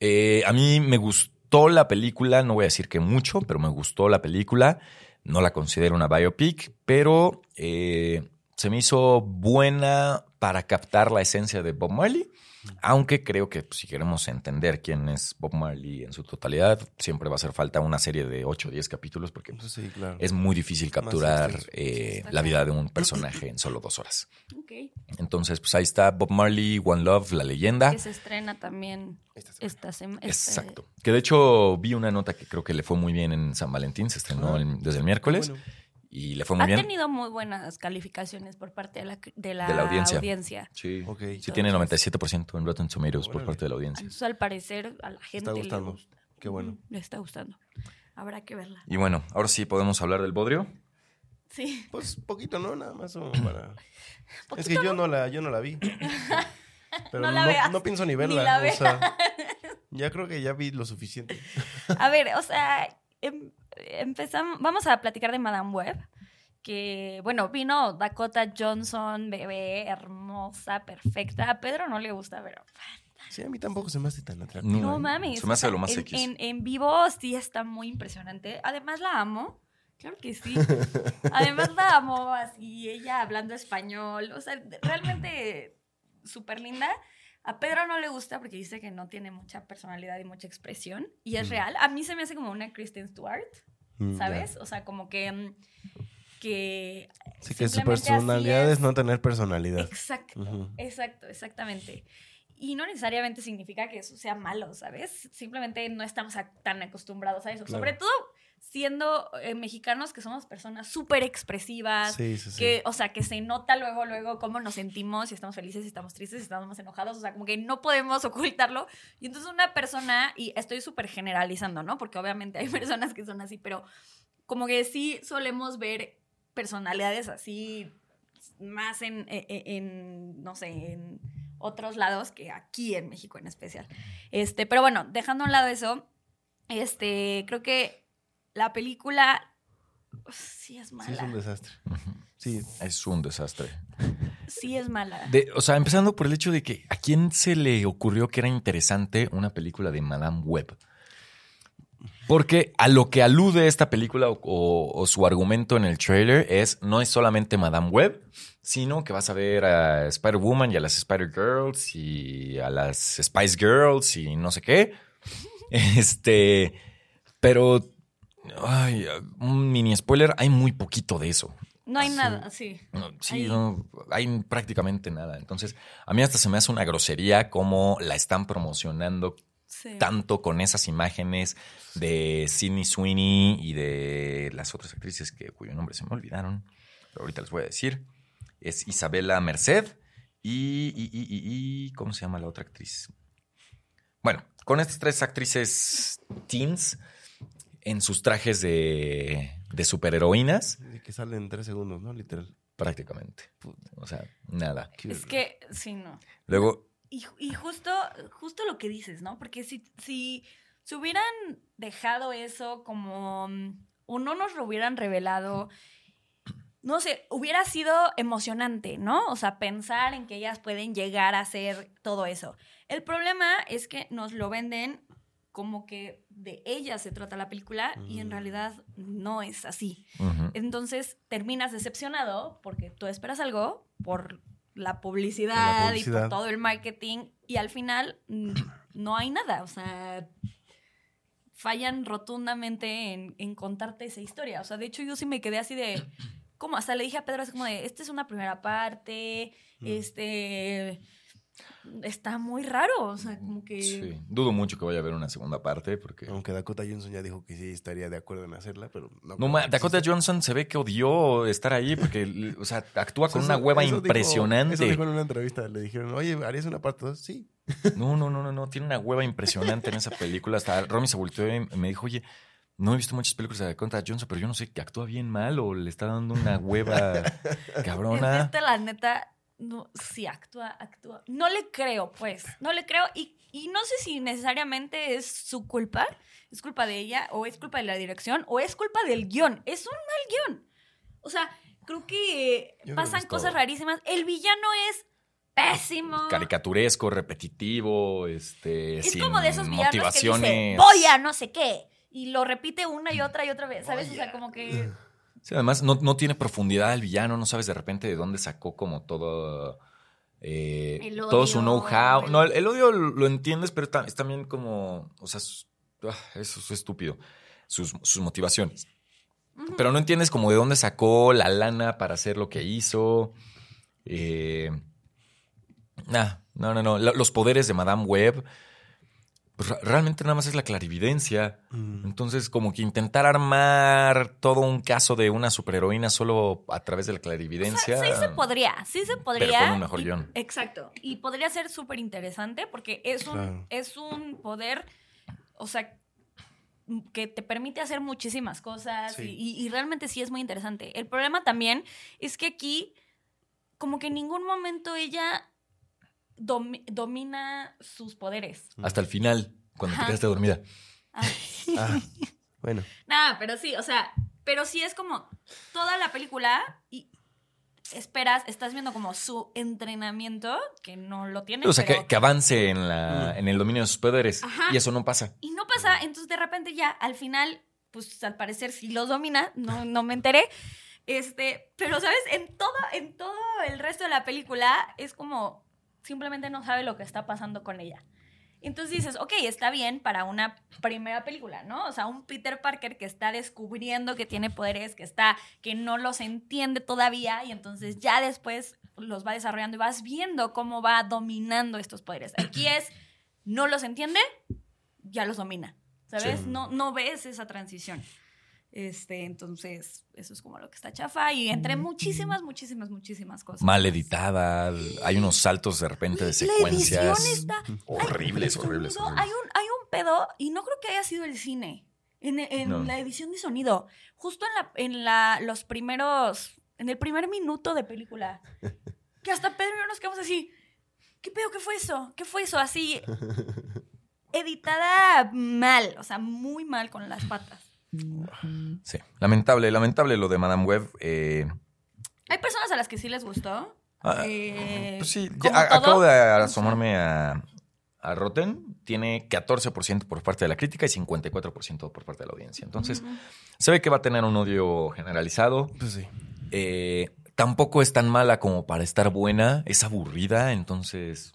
Eh, a mí me gustó la película, no voy a decir que mucho, pero me gustó la película. No la considero una biopic, pero eh, se me hizo buena para captar la esencia de Bob Marley. Aunque creo que pues, si queremos entender quién es Bob Marley en su totalidad, siempre va a hacer falta una serie de 8 o 10 capítulos porque sí, claro. es muy difícil capturar extenso. eh, la vida de un personaje en solo dos horas. Entonces, pues ahí está Bob Marley, One Love, la leyenda. Que se estrena también Esta semana. esta semana. Exacto. Que de hecho vi una nota que creo que le fue muy bien en San Valentín, se estrenó Ah. el- desde el miércoles Bueno, y le fue muy Ha bien. tenido muy buenas calificaciones por parte de la, de la, De la audiencia. audiencia. Sí, Ok. sí tiene 97% en Rotten Tomatoes por Órale. parte de la audiencia. Entonces, al parecer, a la gente Está le gustando. gusta. Qué bueno. Le está gustando. Habrá que verla. Y bueno, ahora sí podemos hablar del bodrio. Sí. Pues poquito, ¿no? Nada más para... es que yo no la, yo no la vi. Pero No no, la veas. no pienso ni Ni verla. la o sea, ya creo que ya vi lo suficiente. A ver, o sea, em, empezamos, vamos a platicar de Madame Web. Que, bueno, vino Dakota Johnson, bebé, hermosa, perfecta. A Pedro no le gusta, pero Sí, a mí tampoco se me hace tan atractivo. no eh, mames. Se me hace lo más en, X. En, en vivo sí está muy impresionante. Además la amo. Claro que sí. Además la amo así, ella hablando español. O sea, realmente súper linda. A Pedro no le gusta porque dice que no tiene mucha personalidad y mucha expresión. Y es Mm. real. A mí se me hace como una Kristen Stewart, Mm. ¿sabes? O sea, como que... mm, que Sí, que su personalidad es es. no tener personalidad. Exacto, exacto, exactamente. Y no necesariamente significa que eso sea malo, ¿sabes? Simplemente no estamos tan acostumbrados a eso. Claro. Sobre todo siendo eh, mexicanos que somos personas súper expresivas. Sí, sí, sí. Que, o sea, que se nota luego, luego cómo nos sentimos, si estamos felices, si estamos tristes, si estamos más enojados, o sea, como que no podemos ocultarlo. Y entonces una persona, y estoy súper generalizando, ¿no? Porque obviamente hay personas que son así, pero como que sí solemos ver personalidades así más en, e- e- en, no sé, en otros lados que aquí en México en especial. Este, pero bueno, dejando a un lado eso, este, creo que la película sí es Sí, es un mala. desastre. Sí, Es un desastre. Sí es mala. De- o sea, empezando por el hecho de que a quién se le ocurrió que era interesante una película de Madame Web. Porque a lo que alude esta película o, o- o su argumento en el trailer es no es solamente Madame Web, sino que vas a ver a Spider-Woman y a las Spider-Girls y a las Spice Girls y no sé qué. Este, pero, ay, un mini spoiler, hay muy poquito de eso. No hay nada, sí. No, sí, Ahí. no, hay prácticamente nada. Entonces, a mí hasta se me hace una grosería cómo la están promocionando sí. tanto con esas imágenes de Sidney Sweeney y de las otras actrices que, cuyo nombre se me olvidaron, pero ahorita les voy a decir. Es Isabela Merced y, y- y- y- y- ¿cómo se llama la otra actriz? Bueno, con estas tres actrices teens en sus trajes de, de superheroínas, que salen en tres segundos, ¿no? Literal. prácticamente. O sea, nada. Es que, sí, no. Luego, Y, y justo, justo lo que dices, ¿no? Porque si, si se hubieran dejado eso como, mm, o no nos lo hubieran revelado, no sé, hubiera sido emocionante, ¿no? O sea, pensar en que ellas pueden llegar a hacer todo eso. El problema es que nos lo venden como que de ellas se trata la película y en Mm. realidad no es así. Entonces terminas decepcionado porque tú esperas algo por la publicidad, y publicidad. por todo el marketing y al final mm, no hay nada. O sea, fallan rotundamente en, en contarte esa historia. O sea, de hecho yo sí me quedé así de... Como hasta le dije a Pedro, es como de, esta es una primera parte, Mm. este... Está muy raro, o sea, como que... Sí, dudo mucho que vaya a haber una segunda parte porque... Aunque Dakota Johnson ya dijo que sí estaría de acuerdo en hacerla, pero no. No, Dakota. Johnson se ve que odió estar ahí porque, o sea, actúa con Eso- una hueva eso dijo- impresionante. eso dijo en una entrevista. Le dijeron, oye, ¿harías una parte 2? Sí. No, no, no, no, no, tiene una hueva impresionante en esa película. Hasta Romy se volteó y me dijo, oye, no he visto muchas películas de Dakota Johnson, pero yo no sé que actúa bien mal o le está dando una hueva cabrona. Este, la neta, no, sí, actúa, actúa. No le creo, pues. No le creo. Y, y no sé si necesariamente es su culpa. Es culpa de ella, o es culpa de la dirección, o es culpa del guion. Es un mal guion. O sea, creo que Yo creo pasan que cosas todo. rarísimas. El villano es pésimo. Caricaturesco, repetitivo, este, Es sin como de esos villanos que dice, motivaciones. voy a no sé qué. Y lo repite una y otra y otra vez, ¿sabes? O sea, como que... Sí, además no, no tiene profundidad el villano, no sabes de repente de dónde sacó como todo, eh, El todo su know-how. el- No, el, el odio lo entiendes, pero ta- es también como, o sea, ah, eso es estúpido, sus, sus motivaciones. Pero no entiendes como de dónde sacó la lana para hacer lo que hizo. Eh, nah, no, no, no. Lo- Los poderes de Madame Web, pues, realmente nada más es la clarividencia. Mm. Entonces, como que intentar armar todo un caso de una superheroína solo a través de la clarividencia. Sí se podría, sí se podría. con un mejor y- guion. Exacto. Y podría ser súper interesante porque es un, Claro. es un poder, o sea, que te permite hacer muchísimas cosas Sí. y- y realmente sí es muy interesante. El problema también es que aquí, como que en ningún momento ella domi- domina sus poderes. Hasta el final, cuando Ajá. te quedaste dormida. Ah, Ah, Bueno, Nada, pero sí, o sea, pero sí es como toda la película y esperas, estás viendo como su entrenamiento, que no lo tiene. O sea, pero- que, que avance en, la, en el dominio de sus poderes. Ajá. Y eso no pasa. Y no pasa, entonces de repente ya al final, pues al parecer sí los domina, no, no me enteré. Este, pero sabes, en todo, en todo el resto de la película es como simplemente no sabe lo que está pasando con ella. Entonces dices, ok, está bien para una primera película, ¿no? O sea, un Peter Parker que está descubriendo que tiene poderes, que está, que no los entiende todavía, y entonces ya después los va desarrollando y vas viendo cómo va dominando estos poderes. Aquí es, no los entiende, ya los domina. ¿Sabes? Sí. No, no ves esa transición. Este, entonces, eso es como lo que está chafa. Y entre muchísimas, muchísimas, muchísimas cosas. Mal editada. Hay unos saltos de repente de La edición secuencias. está Horribles, hay horribles, sonido, horribles. Hay un, hay un pedo, y no creo que haya sido el cine. En, en No. la edición de sonido. Justo en, la, en la, los primeros. En el primer minuto de película. Que hasta Pedro y yo nos quedamos así. ¿Qué pedo? ¿Qué fue eso? ¿Qué fue eso? Así. Editada mal. O sea, muy mal con las patas. Sí. Lamentable, lamentable lo de Madame Web. Eh, Hay personas a las que sí les gustó. Ah, Eh, pues sí, ya acabo de asomarme a, a Rotten. Tiene 14% por parte de la crítica y 54% por parte de la audiencia. Entonces, se ve que va a tener un odio generalizado. pues sí. Eh, tampoco es tan mala como para estar buena. Es aburrida. Entonces,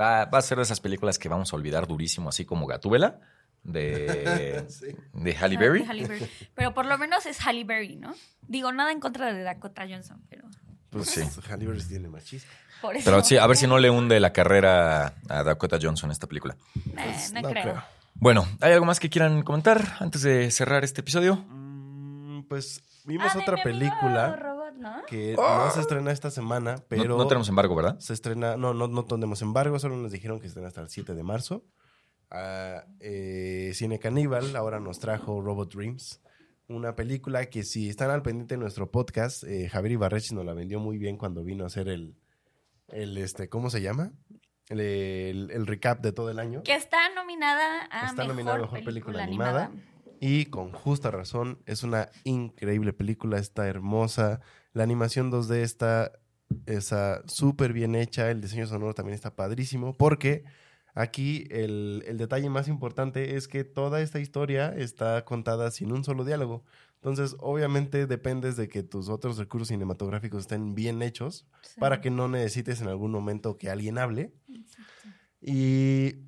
va, va a ser de esas películas que vamos a olvidar durísimo, así como Gatúbela de, Sí. de Halle Berry. De Halle Berry. Pero por lo menos es Halle Berry, ¿no? Digo, nada en contra de Dakota Johnson, pero Pues Sí. Halle Berry tiene más chispa. por eso. Pero sí, a ver si no le hunde la carrera a Dakota Johnson esta película. Nah, Pues, no, creo. Bueno, ¿hay algo más que quieran comentar antes de cerrar este episodio? Mm, Pues vimos Ah, de otra película Robot, ¿no? que no se estrena esta semana, No- pero no, tenemos embargo, ¿verdad? se estrena, no, no, no tenemos embargo, solo nos dijeron que se estrena hasta el 7 de marzo. Eh, Cine Caníbal ahora nos trajo Robot Dreams, una película que si están al pendiente de nuestro podcast, eh, Javier Ibarrechi nos la vendió muy bien cuando vino a hacer el, el este, ¿cómo se llama? El, el- el recap de todo el año. Que está nominada a Está mejor, nominada a Mejor película, Película animada. Animada. Y con justa razón, es una increíble película, está hermosa. La animación 2D está está súper bien hecha, el diseño sonoro también está padrísimo, porque aquí el, el detalle más importante es que toda esta historia está contada sin un solo diálogo. Entonces, obviamente dependes de que tus otros recursos cinematográficos estén bien hechos Sí. para que no necesites en algún momento que alguien hable. Exacto. Y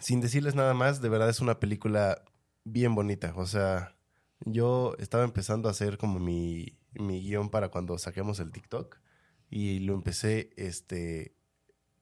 sin decirles nada más, de verdad es una película bien bonita. O sea, yo estaba empezando a hacer como mi, mi guion para cuando saquemos el TikTok. Y lo empecé, este...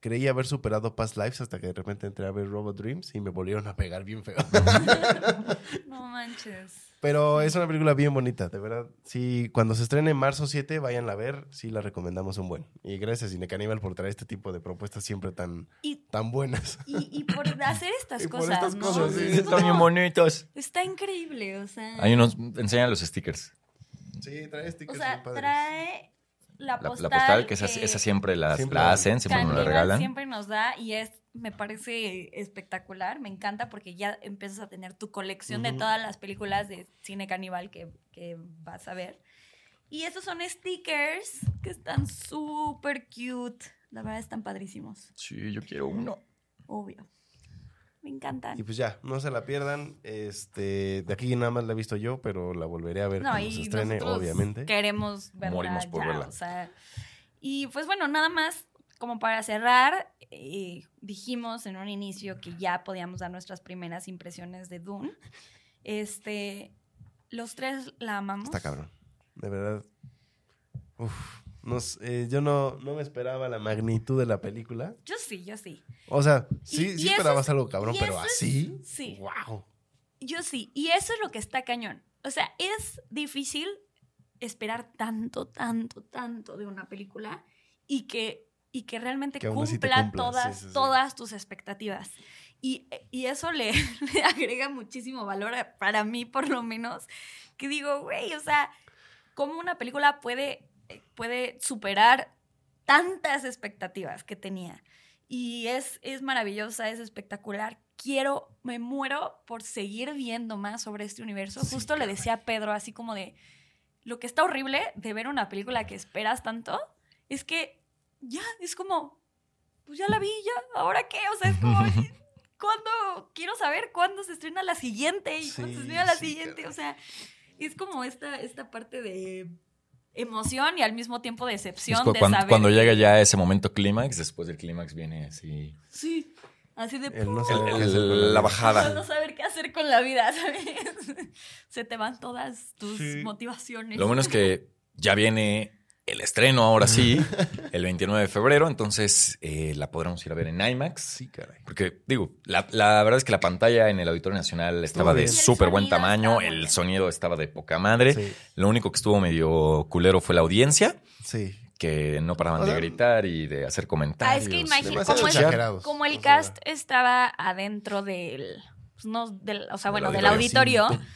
Creí haber superado Past Lives hasta que de repente entré a ver Robot Dreams y me volvieron a pegar bien feo. No manches. Pero es una película bien bonita, de verdad. Sí, cuando se estrene en marzo 7, vayan a ver, sí la recomendamos un buen. Y gracias Cine Caníbal por traer este tipo de propuestas siempre tan, Y, tan buenas. y, y por hacer estas Y por cosas, estas ¿no? cosas, sí. Están bien como- bonitos. Está increíble, o sea. Ahí nos enseñan los stickers. Sí, trae o stickers sea, bien padres. trae la La, postal. la postal, que esa, que esa siempre la, Siempre la la- hacen, siempre nos la regalan. siempre nos da y es, me parece espectacular, me encanta porque ya empiezas a tener tu colección de Ujú. todas las películas de cine caníbal que, que vas a ver. Y esos son stickers que están súper cute. La verdad están padrísimos, Sí, yo quiero uno. obvio. Me encantan. Y pues ya, no se la pierdan. Este, de aquí nada más la he visto yo, pero la volveré a ver No, cuando y se estrene, nosotros obviamente. Queremos verla Morimos por ya, verla. o sea. Y pues bueno, nada más como para cerrar, eh, dijimos en un inicio que ya podíamos dar nuestras primeras impresiones de Dune. Este, los tres la amamos. Está cabrón. De verdad. Uf. Nos, eh, yo no, no me esperaba la magnitud de la película. Yo sí, yo sí. O sea, sí, Y- sí y esperabas es- algo cabrón, pero es- así. sí. Wow. Yo sí. Y eso es lo que está cañón. O sea, es difícil esperar tanto, tanto, tanto de una película y que, y que realmente Que cumpla todas, sí, sí, sí. todas tus expectativas. Y, y eso le, le agrega muchísimo valor, a- para mí por lo menos, que digo, güey, o sea, ¿cómo una película puede, puede superar tantas expectativas que tenía? Y es, es maravillosa, es espectacular. quiero, me muero por seguir viendo más sobre este universo. Sí, Justo le decía a Pedro, así como de, lo que está horrible de ver una película que esperas tanto, es que ya, es como, pues ya la vi, ya, ¿ahora qué? O sea, es como, ¿cuándo? Quiero saber cuándo se estrena la siguiente y cuándo Sí, se estrena la sí, siguiente. O sea, es como esta, esta parte de emoción y al mismo tiempo Es decepción cu- de cuando, saber cuando llega ya ese momento clímax, después del clímax viene así. Sí, así de... La bajada. No saber qué hacer con la vida, ¿sabes? Se te van todas tus Sí. motivaciones. Lo bueno es que ya viene el estreno ahora sí, el 29 de febrero, entonces eh, la podremos ir a ver en IMAX. Sí, caray. Porque, digo, la, la verdad es que la pantalla en el Auditorio Nacional estaba de súper buen tamaño, el sonido estaba de poca madre. Sí, Lo único que estuvo medio culero fue la audiencia, sí. que no paraban O de gritar y de hacer Ah, comentarios. es que imagínate, como, el- como el cast estaba adentro del, pues, no, del, o sea, bueno, del auditorio. auditorio.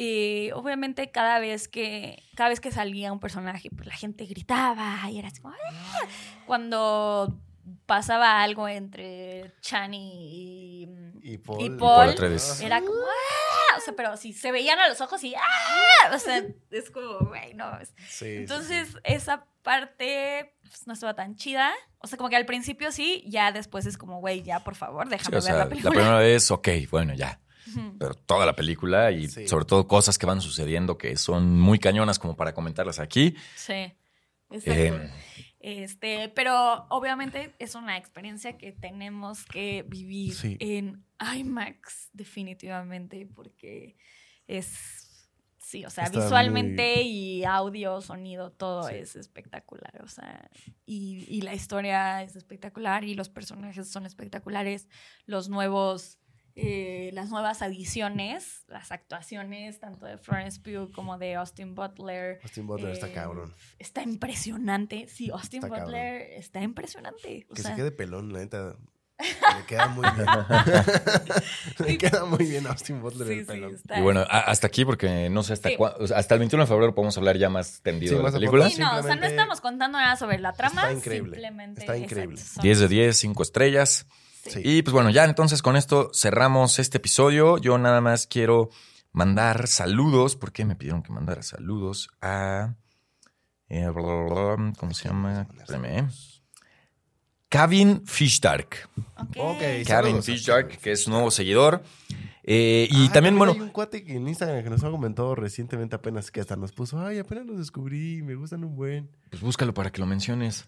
Y obviamente cada vez que cada vez que salía un personaje, pues la gente gritaba y era así como "Ah". cuando pasaba algo entre Chani y, Y Paul. Y Paul Paul Atreides. era como "Ah", o sea, pero si se veían a los ojos y ¡ah! o sea, es como, güey, no, es- Sí, entonces, sí. esa parte pues, no estaba tan chida. O sea, como que al principio sí, ya después es como, güey, ya por favor, déjame o ver sea, la la película. primera vez, ok, bueno, ya. Pero toda la película y Sí. sobre todo cosas que van sucediendo que son muy cañonas como para comentarlas aquí. Sí. Exacto. Eh, Este, pero obviamente es una experiencia que tenemos que vivir Sí. en IMAX, definitivamente, porque es, sí, o sea, Está visualmente y audio, sonido, todo Sí. es espectacular, o sea, y, y la historia es espectacular y los personajes son espectaculares, los nuevos... eh, las nuevas adiciones, las actuaciones tanto de Florence Pugh como de Austin Butler, Austin Butler está eh, cabrón. Está impresionante. Sí, Austin Está Butler está impresionante. O Que sea, se quede pelón, la neta. Le queda muy bien. Le queda muy bien a Austin Butler sí, el pelón. y bueno, a- hasta aquí porque no sé hasta Sí. cuá- o sea, hasta el 21 de febrero podemos hablar ya más tendido Sí, de la película. Sí, no, o sea, no estamos contando nada sobre la trama. Está increíble, Simplemente, está increíble. exacto, son- 10 de 10, 5 estrellas. Sí. Y pues bueno, ya entonces con esto cerramos este episodio. Yo nada más quiero mandar saludos, porque me pidieron que mandara saludos a... eh, ¿Cómo se llama? Espérame, ¿eh? Kevin Fishdark. Ok. Ok. Kevin Fishdark, que es un nuevo seguidor. Eh, y Ah, también, bueno, Hay un cuate que en Instagram que nos ha comentado recientemente apenas que hasta nos puso, ay, apenas los descubrí, me gustan un buen. pues búscalo para que lo menciones.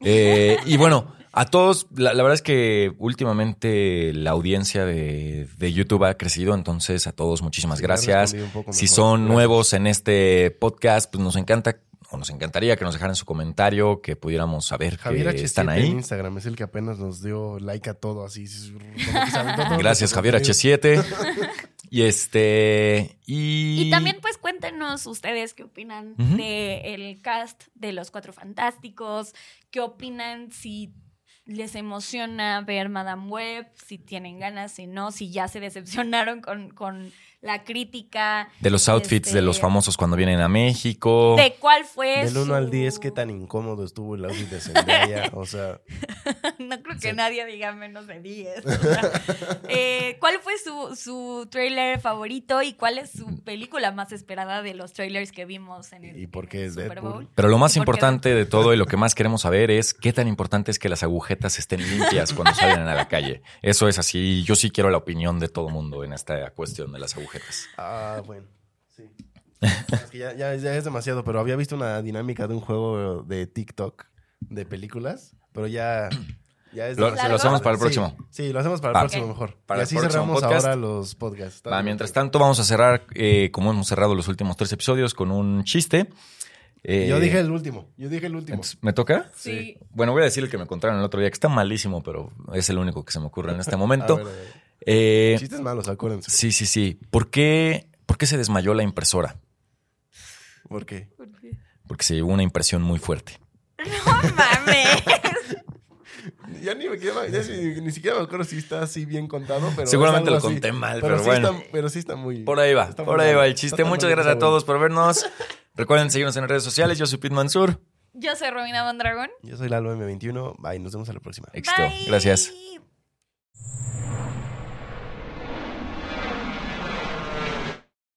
Eh, y bueno, a todos, la, la verdad es que últimamente la audiencia de, de YouTube ha crecido, entonces a todos muchísimas Sí, gracias. Si son Gracias. nuevos en este podcast, pues nos encanta o nos encantaría que nos dejaran su comentario, que pudiéramos saber Javier que H7 están en ahí. Instagram es el que apenas nos dio like a todo así. como que se aventó todo Gracias, Javier contenido. H7. y este. Y, Y también, pues, cuéntenos ustedes qué opinan Ujú. del cast de Los Cuatro Fantásticos, qué opinan si les emociona ver Madame Web, si tienen ganas, si no, si ya se decepcionaron con, con la crítica, de los outfits este, de los famosos cuando vienen a México. de cuál fue Del 1 su- al 10, qué tan incómodo estuvo el outfit de Zendaya. O sea, no creo que Sí. nadie diga menos de 10. o sea, eh, ¿Cuál fue su, su trailer favorito y cuál es su película más esperada de los trailers que vimos en el, ¿Y por qué el es Super Deadpool? Bowl? Pero lo más ¿Y por qué importante de todo y lo que más queremos saber es qué tan importante es que las agujetas estén limpias cuando salgan a la calle. Eso es así. Yo sí quiero la opinión de todo mundo en esta cuestión de las agujetas. Ah, bueno. Sí. Es que ya, ya- ya es demasiado, pero había visto una dinámica de un juego de TikTok de películas, pero ya, ya es Lo, demasiado. lo hacemos para el Sí, próximo. Sí, lo hacemos para el próximo mejor. Para y el así próximo cerramos podcast. ahora los podcasts. Va, mientras tanto, vamos a cerrar, eh, como hemos cerrado los últimos tres episodios, con un chiste. Eh, Yo dije el último. Yo dije el último. entonces, ¿Me toca? Sí. Bueno, voy a decir el que me encontraron el otro día, que está malísimo, pero es el único que se me ocurre en este momento. A ver, a ver. Eh, Chistes malos, acuérdense. sí, sí, sí. ¿Por qué, ¿Por qué se desmayó la impresora? ¿Por qué? Porque se llevó una impresión muy fuerte. No mames. Ya ni, me queda- ya si- ni siquiera me acuerdo si está así bien contado, pero. Seguramente lo así. conté mal, pero sí bueno. Está, pero sí está muy. Por ahí va, por ahí va el chiste. Muchas gracias a bueno. todos por vernos. Recuerden seguirnos en redes sociales. Yo soy Pete Mansur. Yo soy Romina Mondragón. Yo soy Lalo M21. Bye, nos vemos a la próxima. Éxito. Bye. Gracias.